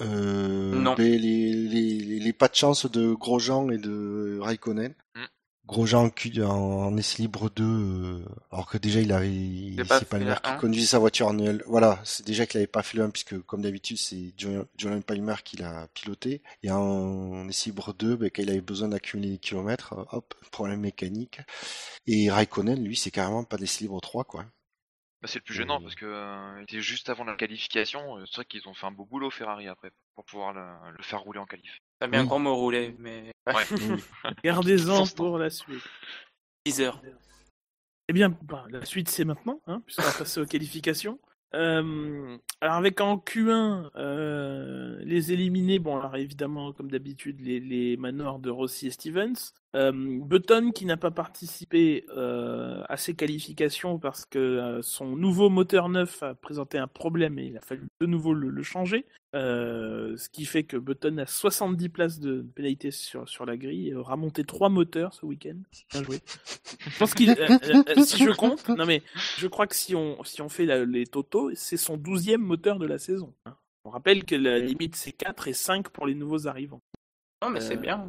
Euh, Non. ben, les, les, les, les pas de chance de Grosjean et de Raikkonen. Mm. Grosjean en, en, en essai libre 2, euh, alors que déjà il avait, c'est maire qui un. conduisait sa voiture en L. Voilà, c'est déjà qu'il avait pas fait le 1 puisque comme d'habitude c'est Jolyon Palmer qui l'a piloté. Et en essai libre 2, ben, quand il avait besoin d'accumuler des kilomètres, euh, hop, problème mécanique. Et Raikkonen, lui, c'est carrément pas d'essai libre 3 quoi. Bah, c'est le plus gênant Euh. parce que euh, était juste avant la qualification. euh, C'est vrai qu'ils ont fait un beau boulot Ferrari après pour pouvoir le, le faire rouler en qualif. T'as bien Oui. grand mot roulé, mais Gardez-en Sans stand. pour la suite. 10 heures. Eh bien, bah, la suite c'est maintenant, hein, puisqu'on va passer aux qualifications. Euh, alors avec en Q1 euh, les éliminés, bon alors évidemment comme d'habitude les, les manors de Rossi et Stevens. Euh, Button qui n'a pas participé euh, à ces qualifications parce que euh, son nouveau moteur neuf a présenté un problème et il a fallu de nouveau le, le changer. Euh, ce qui fait que Button a 70 places de pénalité sur, sur la grille et aura monté trois moteurs ce week-end. Bien joué. Je pense qu'il, euh, euh, euh, si je compte, non mais je crois que si on, si on fait la- les totaux, c'est son douzième moteur de la saison. hein. On rappelle que la limite c'est 4 et 5 pour les nouveaux arrivants. Non, mais c'est bien.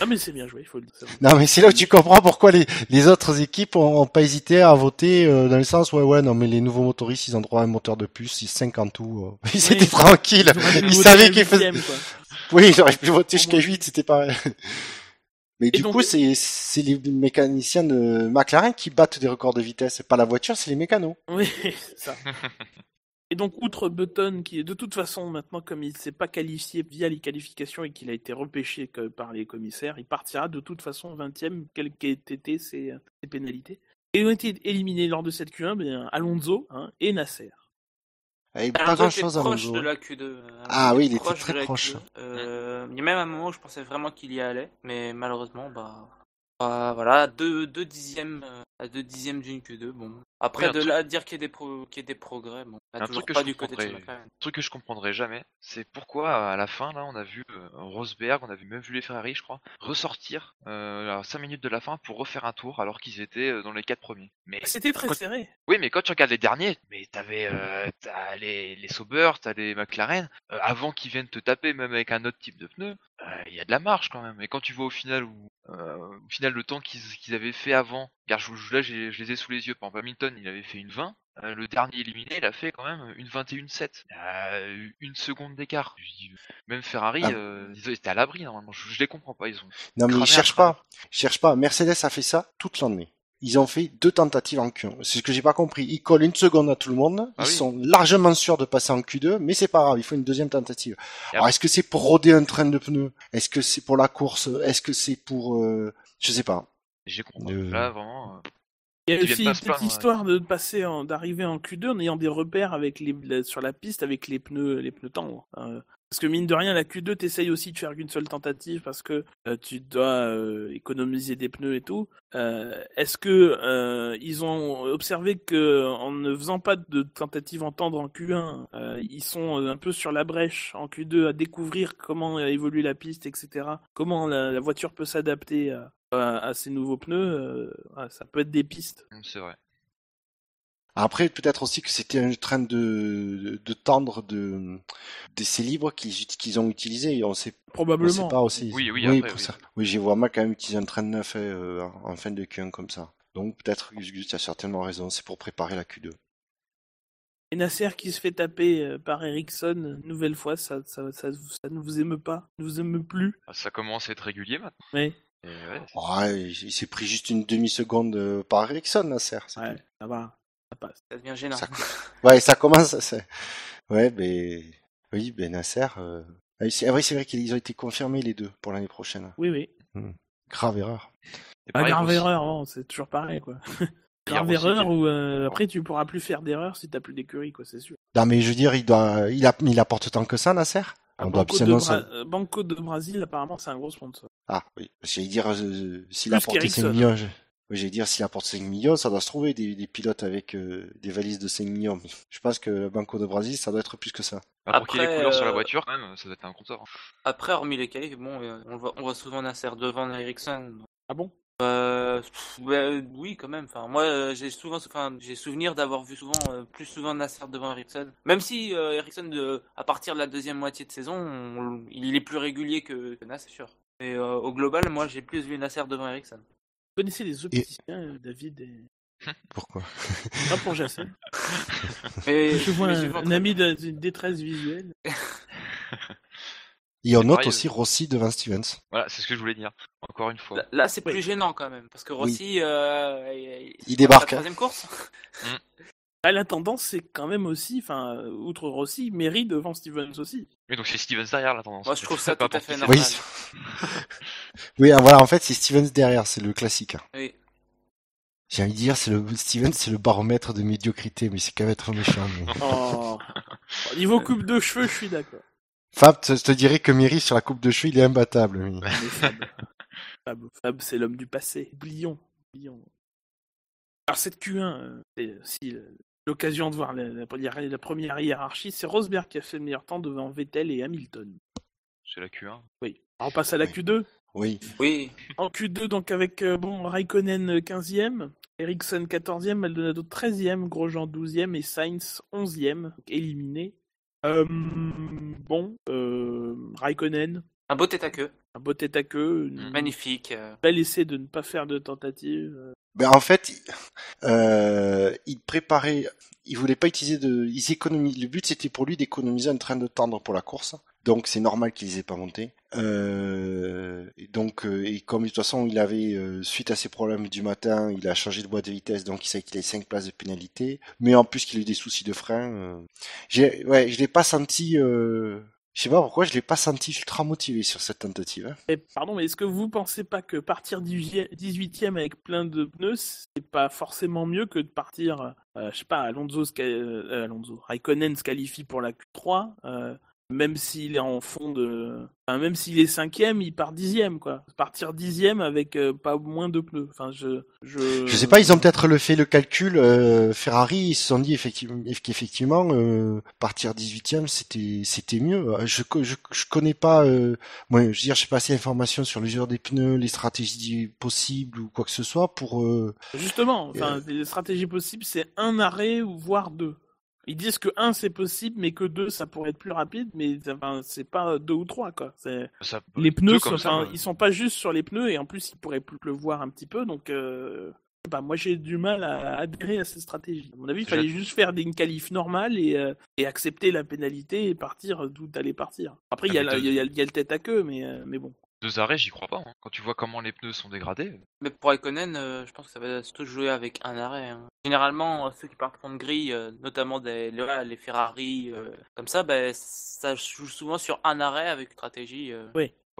Ah mais c'est bien joué, il faut le dire. Non, mais c'est là où tu comprends pourquoi les, les autres équipes ont, ont pas hésité à voter euh, dans le sens ouais ouais non mais les nouveaux motoristes ils ont droit à un moteur de plus, ils 5 en tout. euh. Ils étaient tranquilles. Ils savaient qu'ils faisaient. Oui, ils auraient pu voter jusqu'à 8, c'était pareil. Mais Et du donc- coup, c'est c'est les mécaniciens de McLaren qui battent des records de vitesse. C'est pas la voiture, c'est les mécanos. Oui, c'est ça. Et donc, outre Button, qui est de toute façon, maintenant, comme il ne s'est pas qualifié via les qualifications et qu'il a été repêché que par les commissaires, il partira de toute façon 20ème, quelles qu'aient été ses, ses pénalités. Et ont été éliminés lors de cette Q1 bien, Alonso hein, et Nasser. Avec pas Alonso grand était chose à proche de la Q2. euh, Ah oui, il était très proche. Q2. Euh, il y a même un moment où je pensais vraiment qu'il y allait, mais malheureusement, bah, bah, voilà, deux, deux dixièmes, euh, à deux dixièmes d'une Q2. Bon, après Oui, de truc- là à dire qu'il y a des pro- qu'il y a des progrès, bon, on a Un toujours truc que pas je du côté de. Un truc que je comprendrai jamais, c'est pourquoi à la fin là on a vu euh, Rosberg, on a vu même vu les Ferrari je crois, ressortir euh, à 5 minutes de la fin pour refaire un tour alors qu'ils étaient euh, dans les 4 premiers. Mais C'était très Quand- serré. oui mais quand tu regardes les derniers, mais t'avais euh, t'as les, les Sauber, t'as les McLaren, euh, avant qu'ils viennent te taper même avec un autre type de pneu, euh, il y a de la marge quand même. Et quand tu vois au final où euh, au final, le temps qu'ils qu'ils avaient fait avant, car je, je- là, je les ai sous les yeux. Par exemple, Hamilton, il avait fait une 20. euh, le dernier éliminé, il a fait quand même une 21-7. Il a eu une seconde d'écart. Même Ferrari, Ah. euh, ils étaient à l'abri normalement. Je, je les comprends pas. Ils ont. Non, mais ils cherchent pas. Ils cherchent pas. Mercedes a fait ça toute l'année. Ils ont fait deux tentatives en Q1. C'est ce que j'ai pas compris. Ils collent une seconde à tout le monde. Ah ils oui. sont largement sûrs de passer en Q2, mais c'est pas grave. Il faut une deuxième tentative. Alors, est-ce que c'est pour roder un train de pneus? Est-ce que c'est pour la course? Est-ce que c'est pour, euh, je sais pas. J'ai compris. Euh. Là, vraiment. euh, Il y a aussi ouais. histoire de passer en, d'arriver en Q2 en ayant des repères avec les, la- sur la piste avec les pneus, les pneus tendres. Euh, parce que mine de rien, la Q2, t'essayes aussi de faire qu'une seule tentative parce que euh, tu dois euh, économiser des pneus et tout. Euh, est-ce que euh, ils ont observé que en ne faisant pas de tentative en tendre en Q1, euh, ils sont un peu sur la brèche en Q2 à découvrir comment évolue la piste, etc. Comment la, la voiture peut s'adapter à, à- à ces nouveaux pneus. euh, ça peut être des pistes. C'est vrai. Après, peut-être aussi que c'était un train de, de tendre de d'essais libres qu'ils qu'ils ont utilisé. On sait, on Probablement. sait pas aussi. Oui, oui, après, pour oui. ça. Oui, j'ai vois mal quand même utiliser un train neuf euh, en fin de Q1 comme ça. Donc peut-être Gus Gus a certainement raison. C'est pour préparer la Q2. Et Nasser qui se fait taper euh, par Ericsson, nouvelle fois, ça, ça, ça, ça ne vous émeut pas, ne vous émeut plus. Ah, Ça commence à être régulier maintenant. Mais Et ouais, il il s'est pris juste une demi-seconde euh, par Ericsson, Nasser. ouais, tout. ça va, ça passe. Ça devient gênant. Ça- Ouais, ça commence. Ouais, mais oui, ben Nasser. Euh... ah, c'est ah oui, c'est vrai qu'ils ont été confirmés les deux pour l'année prochaine. Oui, oui. Grave erreur. Pareil, grave erreur, bon, c'est toujours pareil, quoi. Grave erreur qui- ou euh, après tu pourras plus faire d'erreur si t'as plus d'écurie, quoi, c'est sûr. Non, mais je veux dire, il doit, il, a... il apporte tant que ça, Nasser? Ah, On doit Banco, de. Bra- euh, Banco de Brasil, apparemment, c'est un gros sponsor. Ah oui, j'allais dire euh, s'il Plus a porté 5 qu'Ericsson. millions. je- Oui, j'allais dire s'il apporte 5 millions, ça doit se trouver des, des pilotes avec euh, des valises de 5 millions. Je pense que le Banco de Brasil, ça doit être plus que ça. Pour qu'il y ait les Après, sur la euh, voiture, quand même, ça doit être un compteur. Après, hormis les qualifs, bon, on, le voit, on voit souvent Nasser devant Ericsson. Ah bon? Euh, ouais, oui, quand même. Enfin, moi, euh, j'ai souvent, enfin, j'ai souvenir d'avoir vu souvent, euh, plus souvent Nasser devant Ericsson. Même si euh, Ericsson, de, à partir de la deuxième moitié de saison, on- il est plus régulier que, que Nasser, sûr. Mais euh, au global, moi, j'ai plus vu Nasser devant Ericsson. Vous connaissez les opticiens, David et... Pourquoi? Pas pour Jacin. Mais Je vois un, un ami d'une détresse visuelle. Et on note pareil, aussi Rossi devant Stevens. Voilà, c'est ce que je voulais dire. Encore une fois. Là, là, c'est Oui. plus gênant quand même, parce que Rossi, euh, il, Il débarque, La hein. troisième course. Ah, la tendance, c'est quand même aussi, enfin, euh, outre Rossi, Mary devant Stevens aussi. Mais donc c'est Stevens derrière la tendance. Moi, je trouve ça Pas tout à fait normal. Oui, ah, voilà, en fait, c'est Stevens derrière, c'est le classique. hein. Oui. J'ai envie de dire, c'est le Stevens, c'est le baromètre de médiocrité, mais c'est quand même être méchant. mais- Oh. Au niveau coupe de cheveux, je suis d'accord. Fab, je te dirais que Miri sur la coupe de cheveux, il est imbattable. Fab, Fab, Fab, c'est l'homme du passé. Oublions. oublions. Alors cette Q1, euh, c'est aussi euh, l'occasion de voir la, la première, la première hiérarchie. C'est Rosberg qui a fait le meilleur temps devant Vettel et Hamilton. C'est la Q1. Oui. Alors, on passe à la Oui. Q2. Oui. Oui. En Q2, donc avec euh, bon Raikkonen euh, 15e, Ericsson 14e, Maldonado 13e, Grosjean 12e et Sainz 11e, donc éliminé. Euh, bon, euh, Raikkonen, Un beau tête à queue. un beau tête à queue, Mm. une Magnifique. euh. bel essai de ne pas faire de tentative. Ben, en fait, il- euh, il préparait, il voulait pas utiliser de, ils économisent, le but c'était pour lui d'économiser un train de tendre pour la course. Donc c'est normal qu'il les ait pas monté. Euh, et donc, euh, et comme de toute façon il avait, euh, suite à ses problèmes du matin, il a changé de boîte de vitesse, donc il savait qu'il avait 5 places de pénalité. Mais en plus qu'il a eu des soucis de frein, euh, j'ai, ouais, je l'ai pas senti, je sais pas pourquoi, je l'ai pas senti ultra motivé sur cette tentative. hein. Pardon, mais est-ce que vous pensez pas que partir 18e avec plein de pneus, c'est pas forcément mieux que de partir, euh, je sais pas, Alonso, euh, Alonso, Raikkonen se qualifie pour la Q3, euh, même s'il est en fond de, enfin, même s'il est cinquième, il part dixième quoi. Partir dixième avec euh, pas moins de pneus. Enfin, je, je. Je sais pas, ils ont peut-être le fait le calcul. euh, Ferrari, ils se sont dit effectivement, qu'effectivement, euh, partir 18e, c'était c'était mieux. Euh, Je, je je connais pas, euh, moi, je veux dire, je sais pas assez d'informations sur l'usure des pneus, les stratégies possibles ou quoi que ce soit pour. euh, Justement, enfin, les stratégies possibles, c'est un arrêt ou voire deux. Ils disent que 1 c'est possible, mais que 2 ça pourrait être plus rapide, mais enfin, c'est pas 2 ou 3 quoi. Ça, Les pneus, sont- ça, ils sont pas juste sur les pneus et en plus ils pourraient plus pleuvoir un petit peu, donc euh, bah, moi j'ai du mal à adhérer à cette stratégie. À mon avis, il fallait juste faire des une qualif normale et, euh, et accepter la pénalité et partir d'où t'allais partir. Après, il y, a mais la- deux- il y a- il y a le tête à queue, mais, euh, mais bon. Deux arrêts, j'y crois pas. hein. Quand tu vois comment les pneus sont dégradés, Mais pour Raikkonen, euh, je pense que ça va surtout jouer avec un arrêt. hein. Généralement, euh, ceux qui partent contre grille, euh, notamment des, les, Ferrari, euh, comme ça, ben, ça joue souvent sur un arrêt avec une stratégie. euh.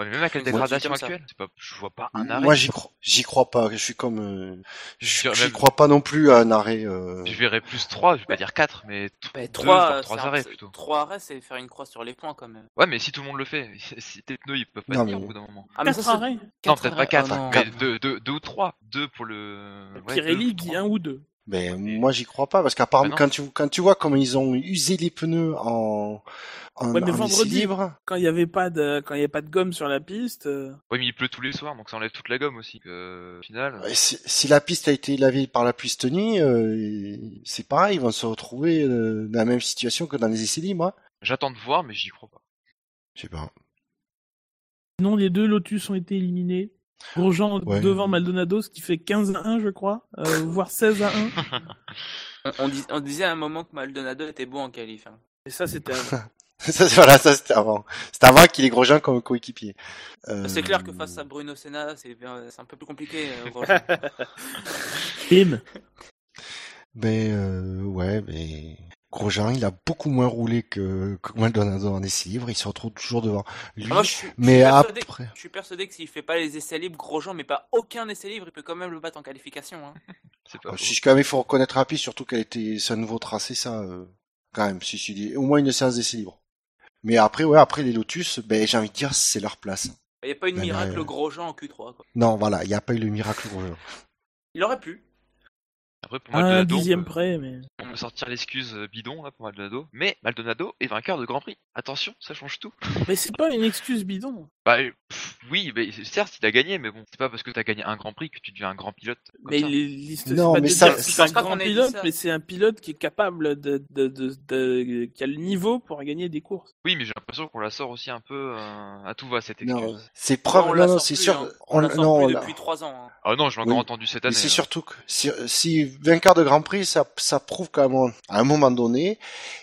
Ouais, mais même avec la dégradation actuelle, pas, je vois pas un arrêt. Moi, j'y crois, crois pas. Je suis comme, euh, j'y crois pas non plus à un arrêt. Euh... Je verrais plus 3, je vais pas dire 4, mais 3, 3, 3 arrêts plutôt. 3 arrêts, c'est faire une croix sur les points quand même. Ouais, mais si tout le monde le fait, si tes pneus ils peuvent pas non, tenir mais... au bout d'un moment. Ah, mais 4 ça, arrêts Non, peut-être pas 4, mais ah, 2, ou 3. 2 pour le. Ouais, Pirelli dit 1 ou 2. Mais moi, j'y crois pas parce qu'apparemment, ah quand tu quand tu vois comment ils ont usé les pneus en en, vendredi, libre. quand il y avait pas de quand il y pas de gomme sur la piste. Euh. Oui, mais il pleut tous les soirs, donc ça enlève toute la gomme aussi. Final. Euh. Si, la piste a été lavée par la pluie cette nuit, euh, c'est pareil, ils vont se retrouver euh, dans la même situation que dans les essais libres. Hein. J'attends de voir, mais j'y crois pas. Je sais pas. Non, les deux Lotus ont été éliminés. Grosjean Ouais. devant Maldonado, ce qui fait 15 à 1, je crois, euh, voire 16 à 1. On, dis- on disait à un moment que Maldonado était bon en qualif. hein. Et ça, c'était avant. ça, voilà, ça c'était avant. C'était avant qu'il ait Grosjean comme coéquipier. Euh, C'est clair que face à Bruno Senna, c'est c'est un peu plus compliqué. euh, Grosjean. Bim. Ben euh, ouais, mais Grosjean, il a beaucoup moins roulé que, que Maldonado en essai libre. Il se retrouve toujours devant lui. Ah, je suis, je mais suis persuadé, après, je suis persuadé que s'il fait pas les essais libres, Grosjean, mais pas aucun essai libre, il peut quand même le battre en qualification. Hein. C'est pas. Faux. si quand même il faut reconnaître rapide, surtout qu'elle était, un nouveau tracé, ça, euh, quand même. Si, si, au moins une séance d'essai libre. Mais après, ouais, après les Lotus, ben j'ai envie de dire, c'est leur place. Il n'y a pas une Ben, miracle ouais. Grosjean en Q3. Quoi. Non, voilà, il n'y a pas eu le miracle Grosjean. Il aurait pu. Après, pour un Maldonado, on dixième peut- près, mais. on peut sortir l'excuse euh, bidon là pour Maldonado, mais Maldonado est vainqueur de Grand Prix. Attention, ça change tout. Mais c'est pas une excuse bidon. Bah euh, pff, oui, mais certes il a gagné, mais bon, c'est pas parce que t'as gagné un Grand Prix que tu deviens un grand pilote. comme Mais ça. les listes, Non, c'est pas mais ça- c'est un grand pilote, mais c'est un pilote qui est capable de, de, de, de- qui a le niveau pour gagner des courses. Oui, mais j'ai l'impression qu'on la sort aussi un peu euh, à tout va cette excuse. Non, c'est preuve, non, non, c'est sûr. hein. on- On la sort non, plus on- depuis 3 ans. hein. Ah non, je l'ai encore Oui. entendu cette année. c'est hein. surtout que si, si vainqueur de Grand Prix, ça, ça prouve qu'à un, moment- à un moment donné,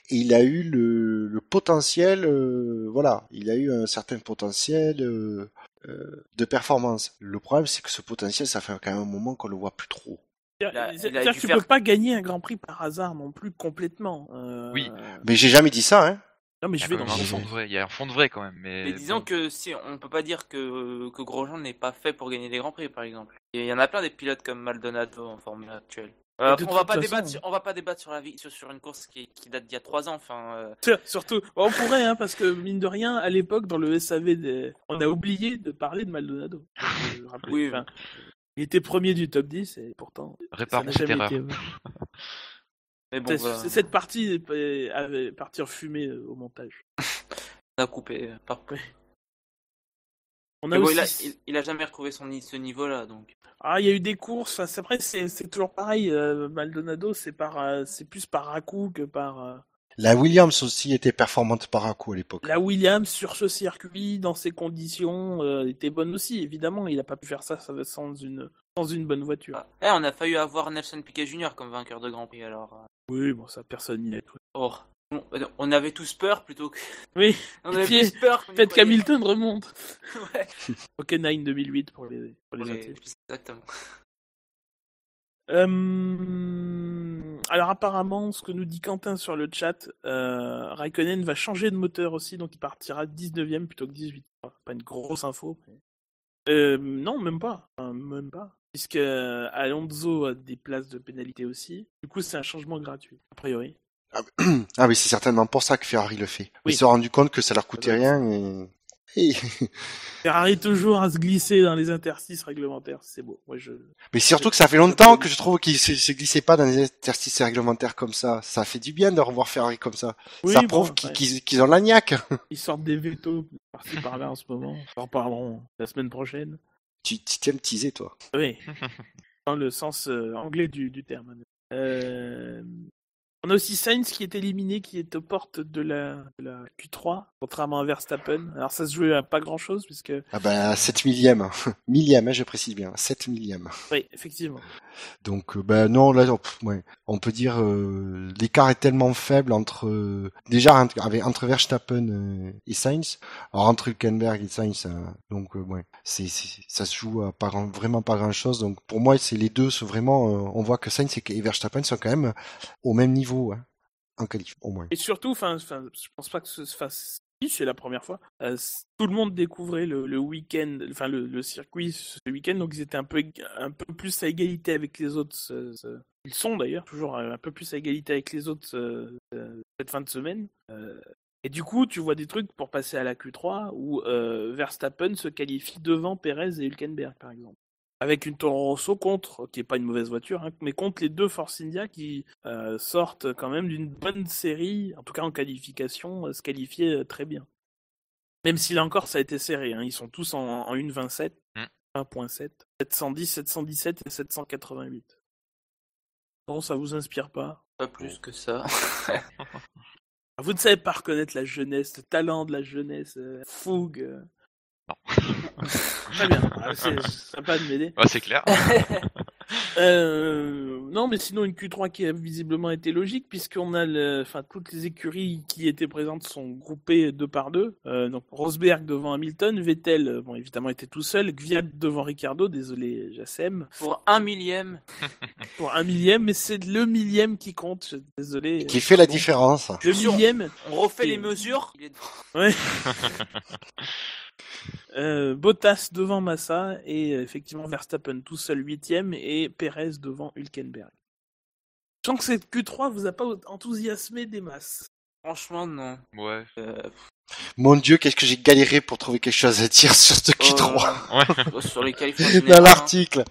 il a eu le, le potentiel, euh, voilà, il a eu un certain potentiel euh, euh, de performance. Le problème, c'est que ce potentiel, ça fait quand même un moment qu'on le voit plus trop. C'est-à-dire que tu faire- peux pas gagner un Grand Prix par hasard non plus complètement. Euh, Oui. Mais j'ai jamais dit ça, hein. Non, mais je vais dans un le fond de vrai. Il y a un fond de vrai quand même, mais. Mais disons bon. que si on peut pas dire que, que Grosjean n'est pas fait pour gagner des grands prix, par exemple. Il y en a plein des pilotes comme Maldonado en Formule actuelle. Euh, on va pas façon- débattre, sur, on va pas débattre sur la vie, sur, sur une course qui, qui date d'il y a trois ans. Enfin, euh, Surtout, on pourrait, hein, parce que mine de rien, à l'époque, dans le SAV, des... on a oublié de parler de Maldonado. Oui. Enfin, il était premier du top 10 et pourtant, ça Réparons n'a cette jamais erreur. été. mais bon, voilà, Cette partie est- avait partir fumée au montage. on a coupé. euh, Par... On a bon, aussi... il, a, il, il a jamais retrouvé son, ce niveau-là, donc. Ah, il y a eu des courses. C'est après, c'est c'est toujours pareil. euh, Maldonado, c'est par, euh, c'est plus par à coup que par. euh, La Williams aussi était performante par coup à l'époque. La Williams sur ce circuit, dans ces conditions, euh, était bonne aussi. Évidemment, il n'a pas pu faire ça sans une, sans une bonne voiture. Ah. Eh, on a failli avoir Nelson Piquet Jr. comme vainqueur de Grand Prix, alors. Oui, bon, ça, personne n'y cru. Oh. Bon, on avait tous peur plutôt que. Oui, On avait puis, plus peur peut-être qu'Hamilton remonte. ouais. Hockenheim 2008 pour les, pour les. Exactement. Euh, Alors apparemment, ce que nous dit Quentin sur le chat, euh, Raikkonen va changer de moteur aussi, donc il partira 19ème plutôt que 18. Pas une grosse info. mais- Euh, non, même pas. Enfin, même pas. Puisque Alonso a des places de pénalité aussi. Du coup, c'est un changement gratuit, a priori. Ah oui, c'est certainement pour ça que Ferrari le fait. Oui. Ils se sont rendus compte que ça leur coûtait rien et... et- Ferrari toujours à se glisser dans les interstices réglementaires, c'est beau. Moi, je... Mais surtout que ça fait longtemps que je trouve qu'ils se, se glissaient pas dans les exercices réglementaires comme ça. Ça fait du bien de revoir Ferrari comme ça. Oui, ça prouve qu'ils ont la niaque. ils sortent des vétos par-ci par-là en ce moment. En reparlerons la semaine prochaine. Tu tu t'aimes teaser, toi. Oui, dans le sens euh, anglais du, du terme. Euh, On a aussi Sainz qui est éliminé, qui est aux portes de la, de la Q3, contrairement à Verstappen. Alors ça se jouait à pas grand chose, puisque. Ah ben, 7 millième. millième, hein, je précise bien. 7 millième. Oui, effectivement. Donc, euh, ben non, là, ouais, on peut dire euh, l'écart est tellement faible entre euh, déjà entre, Verstappen euh, et Sainz, alors entre Hülkenberg et Sainz, euh, donc ouais, c'est c'est- ça se joue à pas grand- vraiment pas grand chose. Donc pour moi, c'est les deux, sont vraiment, on voit que Sainz et Verstappen sont quand même au même niveau hein, en qualif, au moins. Et surtout, enfin, je pense pas que ce fasse. Si, c'est la première fois. Euh, tout le monde découvrait le, le week-end, enfin le, le circuit ce week-end, donc ils étaient un peu, un peu plus à égalité avec les autres. ce- ce- Ils sont d'ailleurs toujours un peu plus à égalité avec les autres euh, euh, cette fin de semaine. Euh, et du coup, tu vois des trucs pour passer à la Q3 où euh, Verstappen se qualifie devant Perez et Hülkenberg, par exemple. Avec une Toro Rosso contre, qui est pas une mauvaise voiture, hein, mais contre les deux Force India qui euh, sortent quand même d'une bonne série, en tout cas en qualification, euh, se qualifier euh, très bien. Même si là encore ça a été serré, hein, ils sont tous en, en 1.27, Mm. 1.7, 710, 717 et 788. Non, ça vous inspire pas? Pas plus que ça. Vous ne savez pas reconnaître la jeunesse, le talent de la jeunesse, euh, fougue. Euh. Très bien, Ah, c'est sympa de m'aider. Ouais, c'est clair. Euh, non, mais sinon une Q3 qui a visiblement été logique puisqu'on a, le, enfin toutes les écuries qui étaient présentes sont groupées deux par deux. Euh, donc Rosberg devant Hamilton, Vettel, euh, bon évidemment était tout seul, Gviat devant Ricardo, désolé Jassem, Pour un millième, pour un millième, mais c'est le millième qui compte, désolé. Qui fait la Bon. différence. Le millième, on refait Et- les mesures. Il est devant. ouais. Euh, Bottas devant Massa et euh, effectivement Verstappen tout seul huitième et Perez devant Hülkenberg. Je sens que cette Q3 vous a pas enthousiasmé des masses. Franchement, non. Ouais. Euh, Mon Dieu, qu'est-ce que j'ai galéré pour trouver quelque chose à dire sur ce Q3 euh, sur les dans hein. l'article.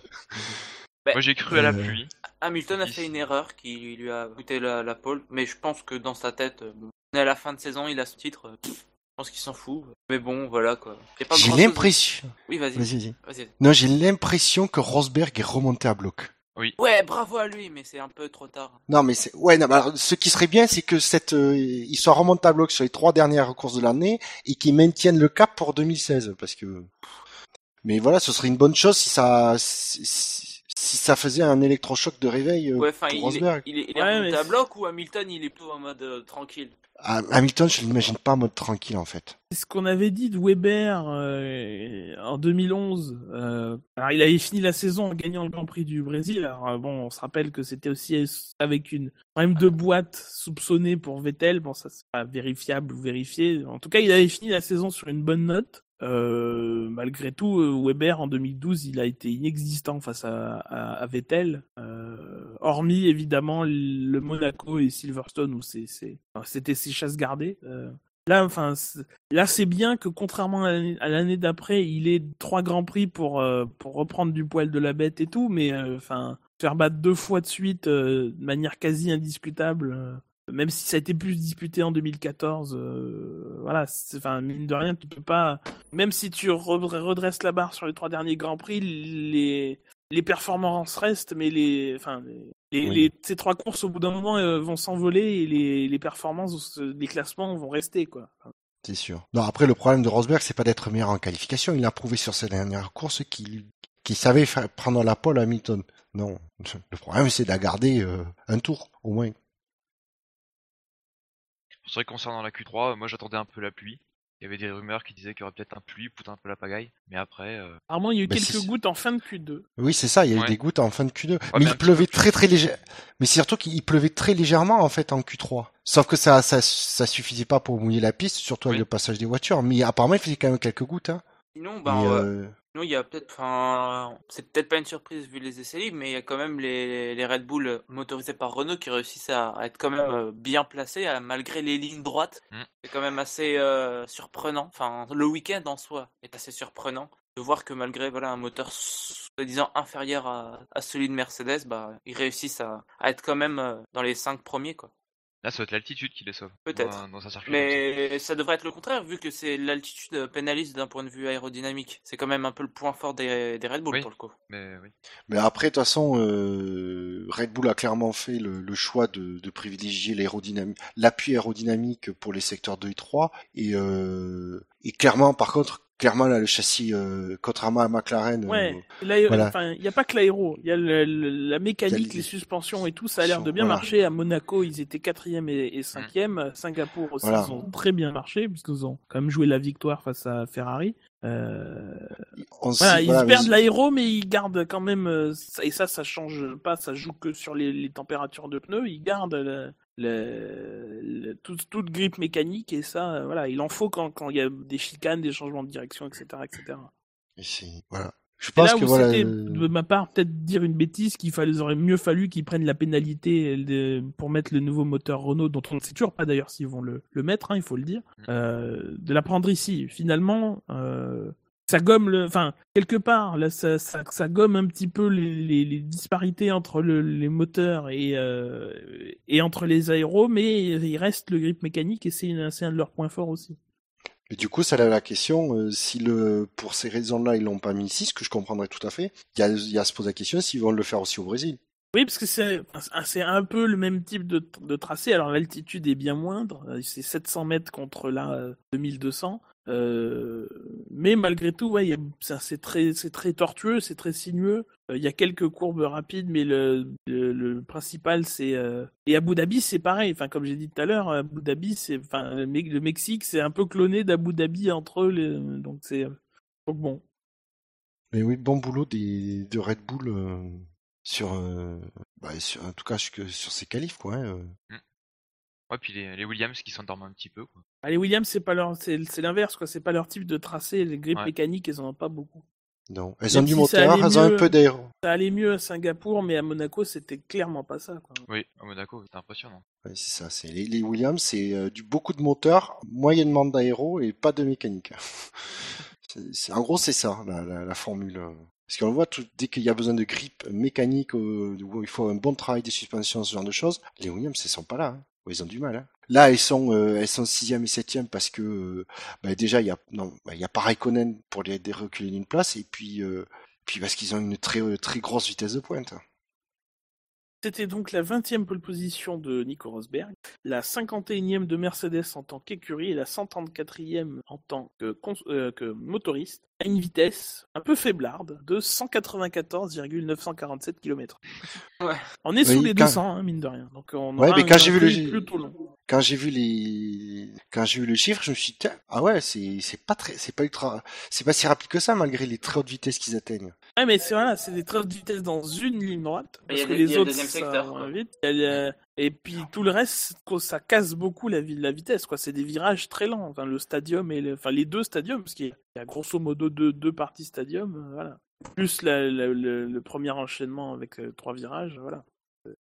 Moi j'ai cru à la Euh, pluie. Hamilton a fait une erreur qui lui a coûté la, la pole, mais je pense que dans sa tête, euh, bon, on est à la fin de saison, il a ce titre, euh, pff, pense qu'il s'en fout. Mais bon, voilà quoi. J'ai l'impression. Oui, vas-y. Vas-y, vas-y. Non, j'ai l'impression que Rosberg est remonté à bloc. Ouais, bravo à lui, mais c'est un peu trop tard. Non, mais c'est ouais. Non, mais alors, ce qui serait bien, c'est que cette, euh, il soit remonté à bloc sur les trois dernières courses de l'année et qu'il maintienne le cap pour 2016, parce que. Mais voilà, ce serait une bonne chose si ça, si, si- si ça faisait un électrochoc de réveil euh, Ouais, enfin, pour il, est, Rosberg. il est, il est Ouais, à bloc ou Hamilton, il est plutôt en mode euh, tranquille? Ah, Hamilton, je l'imagine pas en mode tranquille en fait. C'est ce qu'on avait dit de Weber euh, en 2011. Euh, alors il avait fini la saison en gagnant le Grand Prix du Brésil. Alors euh, bon, on se rappelle que c'était aussi avec une problème de boîte soupçonnée pour Vettel. Bon, ça c'est pas vérifiable ou vérifié. En tout cas, il avait fini la saison sur une bonne note. Euh, malgré tout, euh, Weber en 2012, il a été inexistant face à, Vettel, euh, hormis évidemment le Monaco et Silverstone où c'était ses chasses gardées. Là, enfin, là c'est bien que contrairement à l'année, d'après, il ait trois grands prix pour pour reprendre du poil de la bête et tout, mais enfin, faire battre deux fois de suite de manière quasi indiscutable. Même si ça a été plus disputé en 2014, euh, voilà, enfin mine de rien, tu peux pas, même si tu re- redresses la barre sur les trois derniers grands prix, les les performances restent, mais les, enfin, les, les- Oui. les- ces trois courses au bout d'un moment euh, vont s'envoler et les, les performances, les classements vont rester quoi. C'est sûr. Non, après le problème de Rosberg, c'est pas d'être meilleur en qualification. Il a prouvé sur ses dernières courses qu'il savait faire, prendre la pole à Hamilton. Non, le problème c'est de la garder euh, un tour au moins. C'est vrai que concernant la Q3, moi j'attendais un peu la pluie. Il y avait des rumeurs qui disaient qu'il y aurait peut-être un pluie, poutre un peu la pagaille. Mais après, euh, Apparemment, il y a eu Bah, quelques gouttes en fin de Q2. Oui, c'est ça. Il y a eu Ouais. des gouttes en fin de Q2, mais il pleuvait très très léger. Mais c'est surtout qu'il pleuvait très légèrement en fait en Q3. Sauf que ça ça ça suffisait pas pour mouiller la piste, surtout avec le passage des voitures. Mais apparemment, il faisait quand même quelques gouttes. Hein. Sinon, bah, euh, euh, il y a peut-être, enfin, c'est peut-être pas une surprise vu les essais libres, mais il y a quand même les, les Red Bull motorisés par Renault qui réussissent à, à être quand même euh, bien placés à- malgré les lignes droites. Mm. C'est quand même assez euh, surprenant. Enfin, le week-end en soi est assez surprenant de voir que malgré voilà un moteur soi-disant inférieur à, à celui de Mercedes, bah, ils réussissent à, à être quand même euh, dans les cinq premiers quoi. Là, ça va être l'altitude qui les sauve. Peut-être. Dans, un- dans un ça. Mais ça devrait être le contraire, vu que c'est l'altitude pénalise d'un point de vue aérodynamique. C'est quand même un peu le point fort des, des Red Bull Oui. pour le coup. Mais oui. Mais après, de toute façon, euh, Red Bull a clairement fait le, le choix de, de privilégier l'aérodynamique, l'appui aérodynamique pour les secteurs 2 et 3. Et, euh, et clairement, par contre, clairement, là, le châssis, euh, contrairement à McLaren, euh, Ouais, voilà. il n'y a pas que l'aéro, il y a le- le- la mécanique, a les suspensions et tout, ça a l'air de bien Voilà. marcher. À Monaco, ils étaient quatrième et, et cinquième. Singapour aussi, Voilà. ils ont très bien marché, puisqu'ils ont quand même joué la victoire face à Ferrari. Euh, on voilà, sait- ils perdent mais- l'aéro, mais ils gardent quand même, euh, ça- et ça, ça change pas, ça joue que sur les, les températures de pneus, ils gardent le, le- le- toute, toute grippe mécanique, et ça, euh, voilà, il en faut quand quand il y a des chicanes, des changements de direction, etc., etc. et voilà. Je pense là que où voilà. c'était, euh, de ma part, peut-être dire une bêtise qu'il aurait mieux fallu qu'ils prennent la pénalité de- pour mettre le nouveau moteur Renault, dont on ne sait toujours pas d'ailleurs s'ils vont le, le mettre, hein, il faut le dire, Mm. euh, de la prendre ici. Finalement, euh, ça gomme le, enfin, quelque part, là, ça, ça, ça gomme un petit peu les, les, les disparités entre le, les moteurs et, euh, et entre les aéros, mais il reste le grip mécanique et c'est, un de leurs points forts aussi. Et du coup, ça lève la question, euh, si le, pour ces raisons-là, ils l'ont pas mis ici, ce que je comprendrais tout à fait, il y a, y a à se poser la question s'ils vont le faire aussi au Brésil. Oui, parce que c'est un peu le même type de, de tracé. Alors l'altitude est bien moindre, euh, c'est 700 mètres contre là euh, 2200. Euh, mais malgré tout, ouais, c'est très c'est très tortueux, c'est très sinueux. Euh, Il y a quelques courbes rapides, mais le, le, le principal c'est euh, et Abu Dhabi c'est pareil. Enfin comme j'ai dit tout à l'heure, Abu Dhabi c'est enfin le, Me- le Mexique c'est un peu cloné d'Abu Dhabi entre eux. les- donc c'est donc bon. Mais oui, bon boulot des, de Red Bull euh, sur, euh, bah, sur, en tout cas sur, sur ces qualifs, quoi. hein, euh. Ouais, puis les, les Williams qui s'endorment un petit peu. Quoi. Ah, les Williams c'est pas leur c'est l'inverse quoi. C'est pas leur type de tracé. Les grippes Ouais. mécaniques ils en ont pas beaucoup. Non, elles Même ont du si moteur, elles ont un peu d'aéro. Ça allait mieux à Singapour, mais à Monaco, c'était clairement pas ça. Quoi. Oui, à Monaco, c'était impressionnant. Ouais, c'est ça, c'est les, les Williams, c'est euh, du beaucoup de moteur, moyennement d'aéro et pas de mécanique. C'est- c'est- en gros, c'est ça la, la, la formule. Parce qu'on le voit, tout, dès qu'il y a besoin de grip mécanique, euh, où il faut un bon travail des suspensions, ce genre de choses, les Williams, elles sont pas là. hein. Ils ont du mal. Hein. Là, elles sont, euh, elles sont sixième et septième parce que euh, bah, déjà il y a, non, bah, il y a pas Raikkonen pour les, les reculer d'une place et puis, euh, puis parce qu'ils ont une très, euh, très grosse vitesse de pointe. C'était donc la 20e pole position de Nico Rosberg, la 51e de Mercedes en tant qu'écurie et la 134e en tant que, cons- euh, que motoriste, à une vitesse un peu faiblarde de 194,947 km. Ouais. On est sous Oui, les quand- 200, hein, mine de rien. Donc on Ouais, aura mais quand j'ai vu le- plutôt long. quand j'ai vu les quand j'ai vu le chiffre, je me suis dit ah ouais, c'est c'est pas très c'est pas ultra c'est pas si rapide que ça malgré les très hautes vitesses qu'ils atteignent. Ouais, mais c'est voilà, c'est des traces de vitesse dans une ligne droite. Parce que les autres, ça vite. Le- Et puis tout le reste, ça casse beaucoup la, vi- la vitesse. quoi. C'est des virages très lents. Enfin, le stadium et le... enfin, les deux stadiums, parce qu'il y a- grosso modo deux, deux parties stadium. euh, voilà. Plus la- la- le, le premier enchaînement avec euh, trois virages. Voilà. Euh,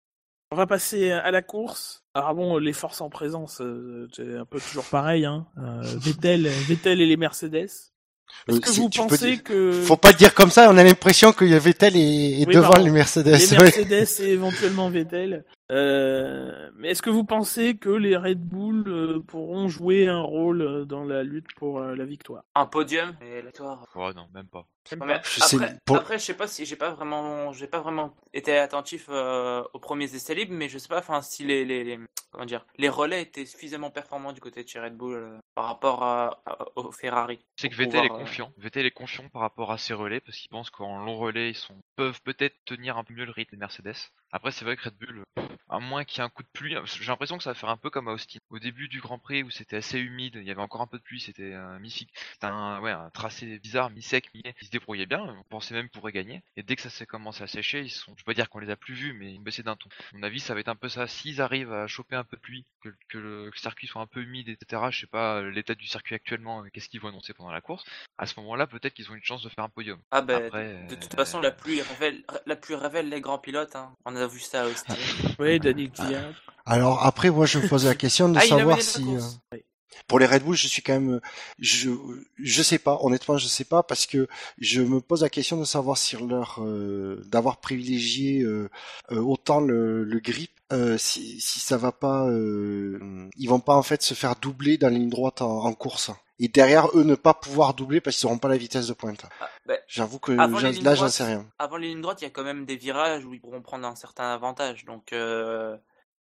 On va passer à la course. Alors bon, les forces en présence, euh, c'est un peu toujours pareil. Hein. Euh, Vettel, Vettel et les Mercedes. Est-ce Euh, que c'est- vous pensez dire- que Faut pas dire comme ça, on a l'impression que Vettel est, Oui, devant pardon. les Mercedes. les ouais. Mercedes et éventuellement Vettel. Euh, mais est-ce que vous pensez que les Red Bull euh, pourront jouer un rôle euh, dans la lutte pour euh, la victoire? Un podium et la victoire. Oh non, même pas. Non, mais Je sais, après, pour- après, je sais pas si j'ai pas vraiment, j'ai pas vraiment été attentif euh, aux premiers essais libres, mais je sais pas, enfin, si les, les, les- comment dire, les relais étaient suffisamment performants du côté de chez Red Bull euh, par rapport à, à- au Ferrari. C'est que Vettel est euh, confiant. Vettel est confiant par rapport à ses relais parce qu'il pense qu'en long relais, ils sont... peuvent peut-être tenir un peu mieux le rythme des Mercedes. Après, c'est vrai que Red Bull, à moins qu'il y ait un coup de pluie, j'ai l'impression que ça va faire un peu comme à Austin. Au début du Grand Prix où c'était assez humide, il y avait encore un peu de pluie, c'était euh, un, ouais, un tracé bizarre, mi-sec, mi Ils se débrouillaient bien, on pensait même pourrait gagner. Et dès que ça s'est commencé à sécher, ils sont, je peux pas dire qu'on les a plus vus, mais ils baissé d'un ton. À mon avis, ça va être un peu ça. S'ils arrivent à choper un peu de pluie, que, que le, que le circuit soit un peu humide, etc., je sais pas l'état du circuit actuellement, euh, qu'est-ce qu'ils vont annoncer pendant la course. À ce moment-là, peut-être qu'ils ont une chance de faire un podium. Ah ben, de, de toute euh, façon, la pluie révèle, la pluie révèle les grands pilotes. Hein. On a vu ça aussi. Oui, Daniel Gilliard. Alors après, moi, je me pose la question de Ah, savoir si, Pour les Red Bull, je suis quand même, je, je sais pas, honnêtement, je sais pas parce que je me pose la question de savoir si leur, euh, d'avoir privilégié euh, euh, autant le, le grip, euh, si, si ça va pas, ils vont pas en fait se faire doubler dans la ligne droite en, en course. Et derrière eux ne pas pouvoir doubler parce qu'ils n'auront pas la vitesse de pointe. Ah, bah, J'avoue que là j'en sais rien. avant les lignes droites, il y a quand même des virages où ils pourront prendre un certain avantage. Donc euh,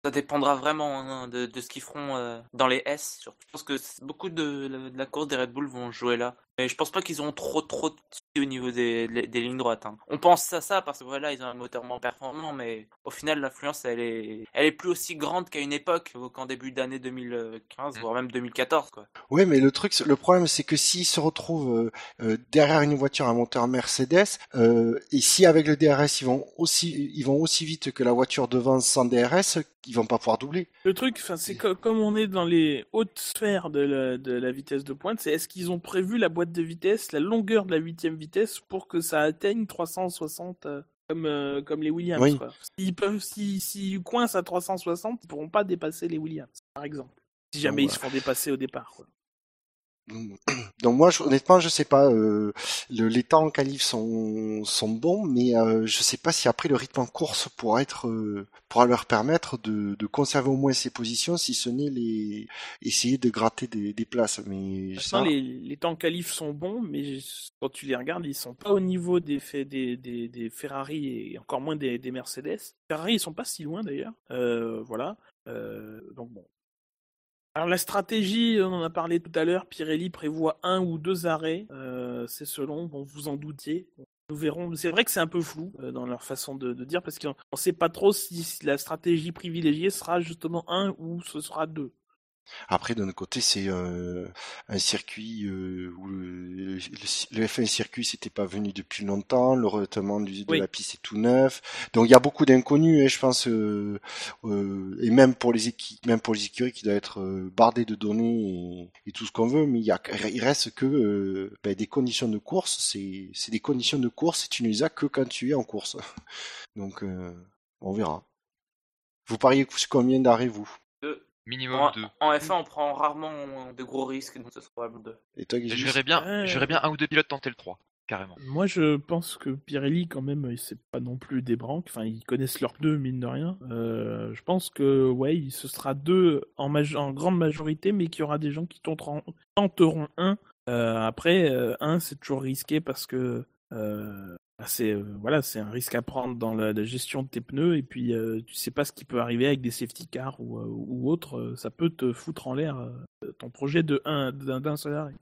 ça dépendra vraiment hein, de, ce qu'ils feront euh, dans les S. Je pense que beaucoup de la course des Red Bull vont jouer là. Mais je pense pas qu'ils auront trop trop de au niveau des, des- des lignes droites. hein. On pense à ça parce que voilà, ils ont un moteur moins performant, mais au final, l'influence, elle est, elle est plus aussi grande qu'à une époque, qu'en début d'année 2015, Mm. voire même 2014, quoi. Oui, mais le truc, le problème, c'est que s'ils se retrouvent euh, euh, derrière une voiture à moteur Mercedes, euh, et si avec le DRS ils vont aussi, ils vont aussi vite que la voiture devant sans DRS, ils vont pas pouvoir doubler. Le truc, enfin, c'est que, comme on est dans les hautes sphères de la, de la vitesse de pointe, c'est est-ce qu'ils ont prévu la boîte de vitesse, la longueur de la huitième vitesse pour que ça atteigne 360 euh, comme, euh, comme les Williams. Oui. S'ils peuvent, si, coincent à 360, ils pourront pas dépasser les Williams, par exemple. Si jamais Bon, ils se font dépasser au départ. Quoi. Donc moi, je- honnêtement, je sais pas. euh, le, les temps en qualif sont sont bons, mais euh, je sais pas si après le rythme en course pourra être euh, pourra leur permettre de, de conserver au moins ses positions, si ce n'est les essayer de gratter des, des places. Mais ça, Maintenant, les, les temps qualifs sont bons, mais quand tu les regardes, ils sont pas au niveau des, des, des, des Ferrari et encore moins des, des Mercedes. Ferrari, ils sont pas si loin d'ailleurs. Euh, voilà. Euh, donc bon. Alors la stratégie, on en a parlé tout à l'heure. Pirelli prévoit un ou deux arrêts. Euh, c'est selon. Bon, vous en doutiez. Nous verrons. C'est vrai que c'est un peu flou euh, dans leur façon de, de dire parce qu'on ne sait pas trop si la stratégie privilégiée sera justement un ou ce sera deux. Après, d'un autre côté, c'est euh, un circuit euh, où le, le, le F1 circuit s'était pas venu depuis longtemps, le revêtement du, de Oui. la piste est tout neuf, donc il y a beaucoup d'inconnus, hein, je pense, euh, et même pour les équipes, même pour les écuries qui doivent être bardées de données et, et tout ce qu'on veut, mais il, y a, il reste que ben, des conditions de course, c'est c'est des conditions de course et tu ne les as que quand tu es en course, donc on verra. Vous pariez combien d'arrêts vous? Minimum En, 2. en F1, on prend rarement de gros risques, donc ce sera probablement deux. Et toi, Je Guigui verrais bien, Ouais. je verrais bien un ou deux pilotes tenter le 3, carrément. Moi, je pense que Pirelli, quand même, c'est pas non plus des branques. Enfin, ils connaissent leurs deux, mine de rien. Euh, je pense que, ouais, il- ce sera deux en, maj- en grande majorité, mais qu'il y aura des gens qui tenteront, tenteront un. Euh, après, euh, un, c'est toujours risqué parce que euh, c'est euh, voilà, c'est un risque à prendre dans la, la gestion de tes pneus. Et puis, euh, tu sais pas ce qui peut arriver avec des safety cars ou, euh, ou autre. Euh, Ça peut te foutre en l'air ton projet de un d'un arrêt.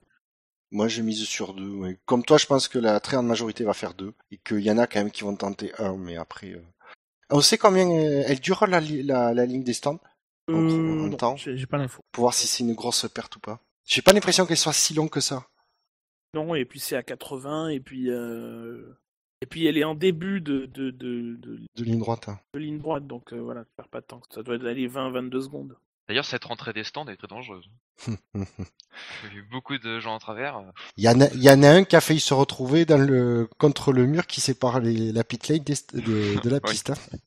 Moi, je mise sur deux. ouais. Comme toi, je pense que la très grande majorité va faire deux. Et qu'il y en a quand même qui vont tenter un, mais après... On sait combien elle dure la, la, la ligne des stands? En- en non, temps? j'ai j'ai pas l'info. Pour voir si c'est une grosse perte ou pas. J'ai pas l'impression qu'elle soit si longue que ça. Non, et puis c'est à 80, et puis euh, et puis elle est en début de, de, de, de, De ligne droite. hein. de ligne droite, donc euh, voilà, tu perds pas de temps. Ça doit aller 20-22 secondes. D'ailleurs, cette rentrée des stands est très dangereuse. J'ai vu beaucoup de gens en travers. Il y, en a, il y en a un qui a failli se retrouver dans le, contre le mur qui sépare les, la pit lane des de, de la piste. hein.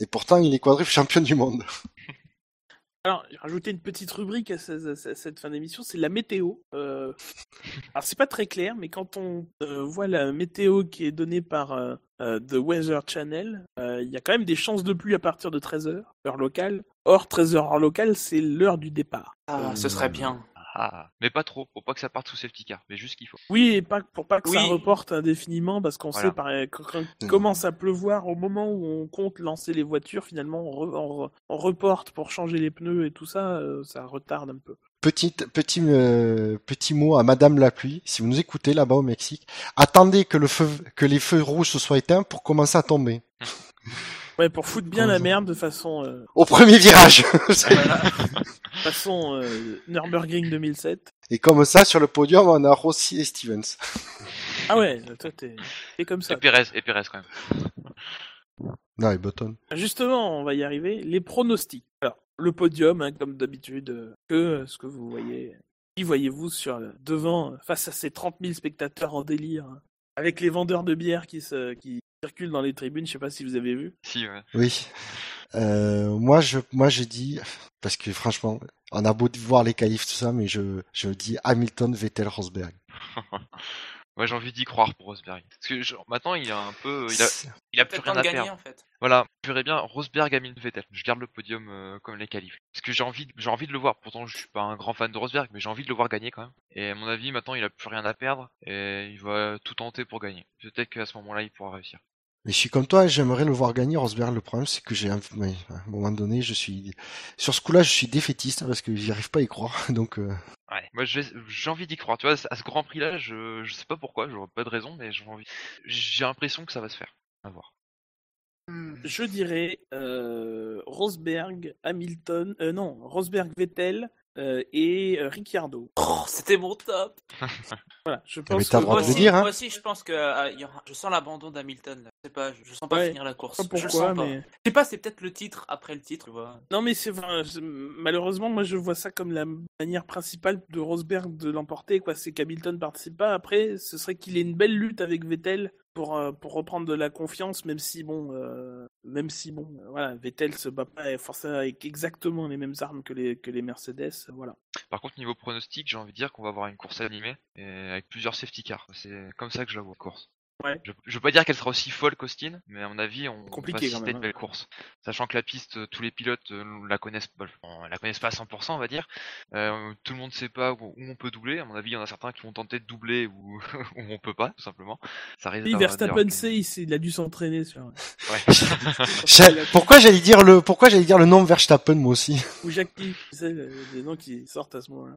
Et pourtant, il est quadruple champion du monde. Alors, j'ai rajouté une petite rubrique à, ce- à ce- à cette fin d'émission, c'est la météo. Euh, alors, c'est pas très clair, mais quand on euh, voit la météo qui est donnée par euh, The Weather Channel, il y a quand même des chances de pluie à partir de 13h, heure locale. Or, 13h heure locale, c'est l'heure du départ. Ah, ce serait bien. Ah, mais pas trop, pour pas que ça parte sous safety car, mais juste ce qu'il faut. Oui, et pas pour pas que ça reporte indéfiniment, parce qu'on Voilà. sait par, quand, quand il commence à pleuvoir au moment où on compte lancer les voitures, finalement on, re- on re- on reporte pour changer les pneus et tout ça, euh, ça retarde un peu. Petit, petit, euh, petit mot à Madame la pluie, si vous nous écoutez là-bas au Mexique, attendez que le feu, que les feux rouges se soient éteints pour commencer à tomber. Ouais, pour foutre bien la merde de façon, euh, Au premier virage. de façon euh, Nürburgring 2007. Et comme ça, sur le podium, on a Rossi et Stevens. Ah ouais, toi t'es t'es comme ça. Et Perez, et Perez quand même. Non, et Button. Justement, on va y arriver. Les pronostics. Alors, le podium, hein, comme d'habitude, euh, que euh, ce que vous voyez. Qui voyez-vous sur le- devant, euh, face à ces 30 000 spectateurs en délire, hein, avec les vendeurs de bière qui, se, qui circulent dans les tribunes, je sais pas si vous avez vu. Si, ouais. Oui. Euh, moi, je, moi, je dis, parce que franchement, on a beau voir les qualifs, tout ça, mais je, je dis Hamilton, Vettel, Rosberg. Ouais, j'ai envie d'y croire pour Rosberg. Parce que maintenant, il a un peu, il a, il plus rien à gagner perdre. en fait. Voilà, je verrais bien Rosberg, Hamilton, Vettel. Je garde le podium euh, comme les qualifs. Parce que j'ai envie, de- j'ai envie de le voir. Pourtant, je suis pas un grand fan de Rosberg, mais j'ai envie de le voir gagner quand même. Et à mon avis, maintenant, il a plus rien à perdre et il va tout tenter pour gagner. Peut-être qu'à ce moment-là, il pourra réussir. Mais je suis comme toi, j'aimerais le voir gagner Rosberg. Le problème, c'est que j'ai un, mais, à un moment donné, je suis sur ce coup-là, je suis défaitiste parce que j'y arrive pas à y croire. Donc, euh, Ouais. Moi, j'ai j'ai envie d'y croire. Tu vois, à ce Grand Prix-là, je, je sais pas pourquoi, j'aurais pas de raison, mais j'ai envie. J'ai l'impression que ça va se faire. À voir. Je dirais euh, Rosberg, Hamilton, euh, non, Rosberg, Vettel euh, et euh, Ricciardo. Oh, c'était mon top. Voilà, je mais pense t'as que le droit Moi aussi, dire, hein. moi aussi, je pense que euh, il y aura- je sens l'abandon d'Hamilton. là. Je sais pas, je, je sens pas Ouais, finir la course. je sais pas je le pourquoi, sens pas. mais Je sais pas, c'est peut-être le titre après le titre, tu vois. non, mais c'est enfin, je- malheureusement, moi je vois ça comme la manière principale de Rosberg de l'emporter, quoi. C'est qu'Hamilton participe pas. Après, ce serait qu'il ait une belle lutte avec Vettel pour euh, pour reprendre de la confiance, même si bon, euh, même si bon, euh, voilà, Vettel se bat pas forcément avec exactement les mêmes armes que les que les Mercedes, voilà. Par contre, niveau pronostic, j'ai envie de dire qu'on va avoir une course animée avec plusieurs safety cars. C'est comme ça que je la vois, course. Ouais. Je, je veux pas dire qu'elle sera aussi folle qu'Austin, mais à mon avis, on Compliqué va assister à une hein. belle course. Sachant que la piste, euh, tous les pilotes euh, la connaissent, pas- bon, la connaissent pas à 100%, on va dire. Euh, tout le monde sait pas où, où on peut doubler. À mon avis, il y en a certains qui vont tenter de doubler ou où on peut pas, tout simplement. Ça risque Oui, Verstappen sait, il, a dû s'entraîner sur. Ouais. Pourquoi j'allais dire le, pourquoi j'allais dire le nom Verstappen moi aussi? Ou Jackie, tu sais, le- les noms qui sortent à ce moment-là.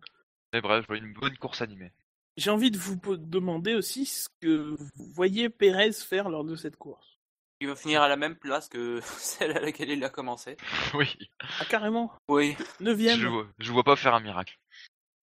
mais bref, une bonne course animée. J'ai envie de vous demander aussi ce que vous voyez Pérez faire lors de cette course. Il va finir à la même place que celle à laquelle il a commencé. oui. Ah, carrément Oui, Neuvième Je vois, je vois pas faire un miracle.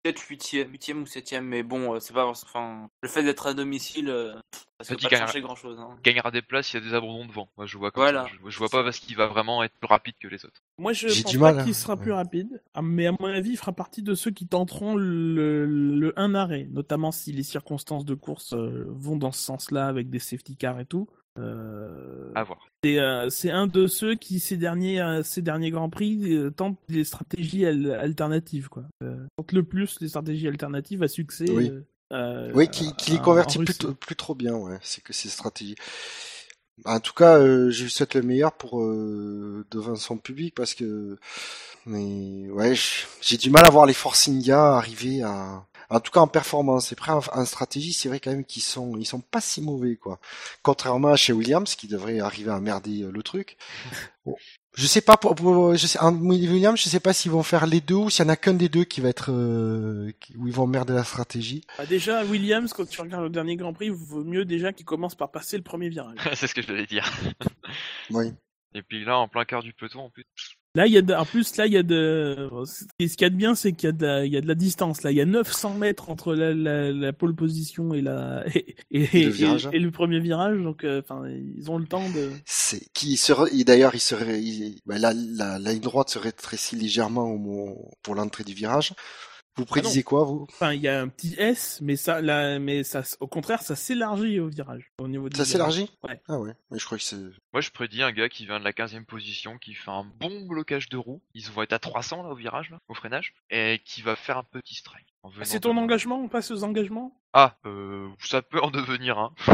Peut-être huitième, huitième ou septième, mais bon, euh, c'est pas, enfin, le fait d'être à domicile, euh, ça dit pas gagnera- changer grand chose. Hein. gagnera des places, il y a des abandons devant. Moi, je vois comme Voilà. ça. Je, je vois pas parce qu'il va vraiment être plus rapide que les autres. Moi, je pense pas qu'il hein. sera plus rapide, ah, mais à mon avis, il fera partie de ceux qui tenteront le, le 1 arrêt, notamment si les circonstances de course euh, vont dans ce sens-là avec des safety cars et tout. Euh, À voir. C'est euh, c'est un de ceux qui ces derniers euh, ces derniers grands prix euh, tentent des stratégies al- alternatives quoi. Euh, tente le plus les stratégies alternatives à succès. Oui. Oui, qui, qui les convertit plus, plus trop bien, ouais. C'est que ces stratégies. En tout cas, euh, je lui souhaite le meilleur pour euh, devant son public parce que, mais ouais, j'ai du mal à voir les Force India arriver à, en tout cas en performance. Et après, en, en stratégie, c'est vrai quand même qu'ils sont, ils sont pas si mauvais quoi. Contrairement à chez Williams qui devrait arriver à merder euh, le truc. Bon. Je sais pas pour, pour- je sais, en Williams, je sais pas s'ils vont faire les deux ou s'il y en a qu'un des deux qui va être, euh, qui- où ils vont merder la stratégie. Ah, déjà Williams quand tu regardes le dernier Grand Prix, vaut mieux déjà qu'il commence par passer le premier virage. c'est ce que je devais dire. Oui. Et puis là, en plein cœur du peloton, en plus. Là, il y a de... en plus, là, il y a de. Ce qu'il y a de bien, c'est qu'il y a de, y a de la distance. Là, il y a 900 mètres entre la, la, la pole position et la et, le virage. et le premier virage. Donc, euh, enfin, ils ont le temps de. C'est qui serait et d'ailleurs il serait il- bah, la, ligne droite se rétrécit légèrement au moment- pour l'entrée du virage. Vous prédisez quoi vous? Enfin, il y a un petit S, mais ça, là, mais ça, au contraire, ça s'élargit au virage. Au niveau du Ça s'élargit? Ouais. Ah ouais, mais je crois que c'est Moi, je prédis un gars qui vient de la 15e position, qui fait un bon blocage de roue. Ils vont être à 300 là au virage, là, au freinage, et qui va faire un petit strike. venant C'est ton engagement? On passe aux engagements? Ah, euh, ça peut en devenir un.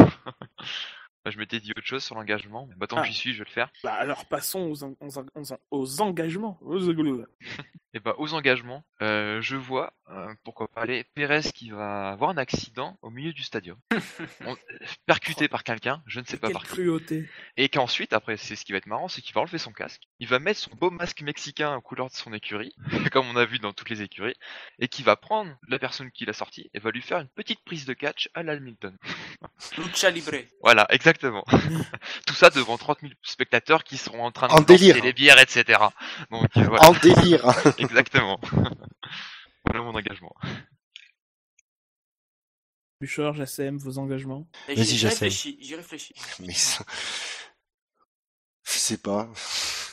Bah, je m'étais dit autre chose sur l'engagement, mais bah, tant Ah. que j'y suis, je vais le faire. Bah alors passons aux, aux, en- aux en- aux engagements. Aux- Et bah, aux engagements, euh, je vois, euh, pourquoi pas aller, Pérez qui va avoir un accident au milieu du stadium. On- percuté par quelqu'un, je ne sais pas Quelle par qui. cruauté. Et qu'ensuite, après, c'est ce qui va être marrant, c'est qu'il va enlever son casque, il va mettre son beau masque mexicain aux couleurs de son écurie, comme on a vu dans toutes les écuries, et qui va prendre la personne qui l'a sorti et va lui faire une petite prise de catch à l'Hamilton. Lucha Libre. Voilà, exactement. Tout ça devant 30 000 spectateurs qui seront en train de En délire. les bières, etc. Donc euh, voilà, en délire. exactement. Voilà mon engagement. Bouchard, j'assème vos engagements. Vas-y, J'y réfléchis, j'y réfléchis. mais ça... je sais pas.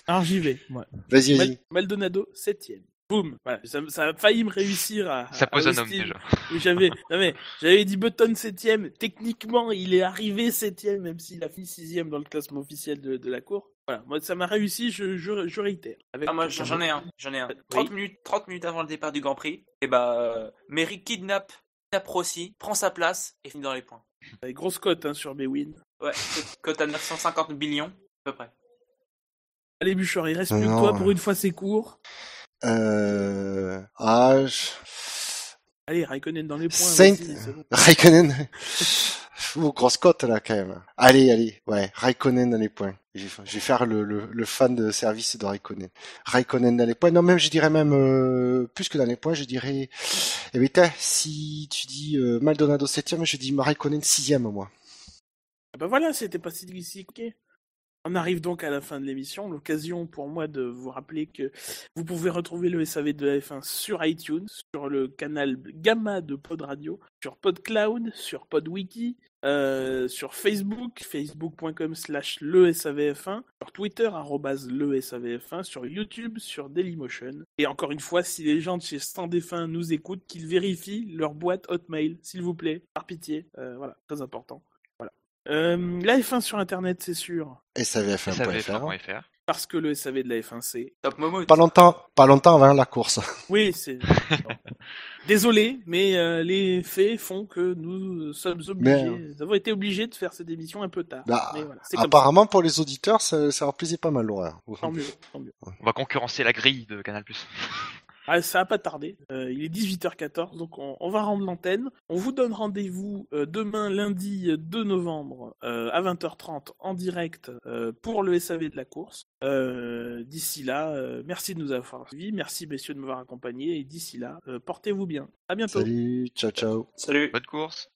Alors j'y vais, moi. Vas-y, Mal- vas-y. Maldonado, septième. Boum. Voilà, ça, ça a failli me réussir à. Ça à pose un homme Austin. déjà. où J'avais, non mais, j'avais dit Button septième. Techniquement, il est arrivé septième, même s'il a fini sixième dans le classement officiel de, de la cour. Voilà, moi ça m'a réussi, je, je, je réitère. Avec Ah, moi j'en ai un, j'en ai un. 30 minutes, 30 minutes avant le départ du Grand Prix, et bah euh, Mary kidnappe, kidnappe Rossi, prend sa place et finit dans les points. Avec grosse cote hein, sur Bewin. Ouais, cote à 950 millions, à peu près. Allez Bouchard, il reste plus que toi, pour une fois c'est court. Euh... Ah, je... Allez, Raikkonen dans les points. Saint- bon. Raikkonen. Ouh, grosse cote là quand même. Allez, allez, ouais, Raikkonen dans les points. Je vais, faire le, fan de service de Raikkonen. Raikkonen dans les points. Non, même je dirais même euh, plus que dans les points, je dirais. Eh bien, t'as, si tu dis euh, Maldonado septième, je dis Raikkonen sixième moi. Ah bah voilà, c'était pas si difficile. ok. On arrive donc à la fin de l'émission, l'occasion pour moi de vous rappeler que vous pouvez retrouver le SAV de la F1 sur iTunes, sur le canal Gamma de Pod Radio, sur PodCloud, sur PodWiki, euh, sur Facebook, facebook.com slash le SAVF1, sur Twitter, arrobase le SAVF1, sur YouTube, sur Dailymotion. Et encore une fois, si les gens de chez Stand F1 nous écoutent, qu'ils vérifient leur boîte Hotmail, s'il vous plaît, par pitié. Euh, voilà, très important. Euh, la F1 sur Internet, c'est sûr, SAVF1.fr. SAVF1.fr. parce que le SAV de la F1, c'est Top Momo. Pas longtemps, pas longtemps avant la course. Oui, c'est. Désolé, mais euh, les faits font que nous sommes obligés, Mais, nous avons été obligés de faire cette émission un peu tard. Bah, mais voilà, comme Apparemment, pour les auditeurs, ça, ça leur plaisait pas mal l'horaire. ça. Tant mieux, tant mieux. On va concurrencer la grille de Canal+. Ah, ça a pas tardé. Euh, il est 18h14, donc on, on va rendre l'antenne. On vous donne rendez-vous euh, demain, lundi euh, 2 novembre, euh, à 20h30 en direct euh, pour le SAV de la course. Euh, d'ici là, euh, merci de nous avoir suivis, merci messieurs de m'avoir accompagné, et d'ici là, euh, portez-vous bien. À bientôt. Salut, ciao, ciao. Salut. Bonne course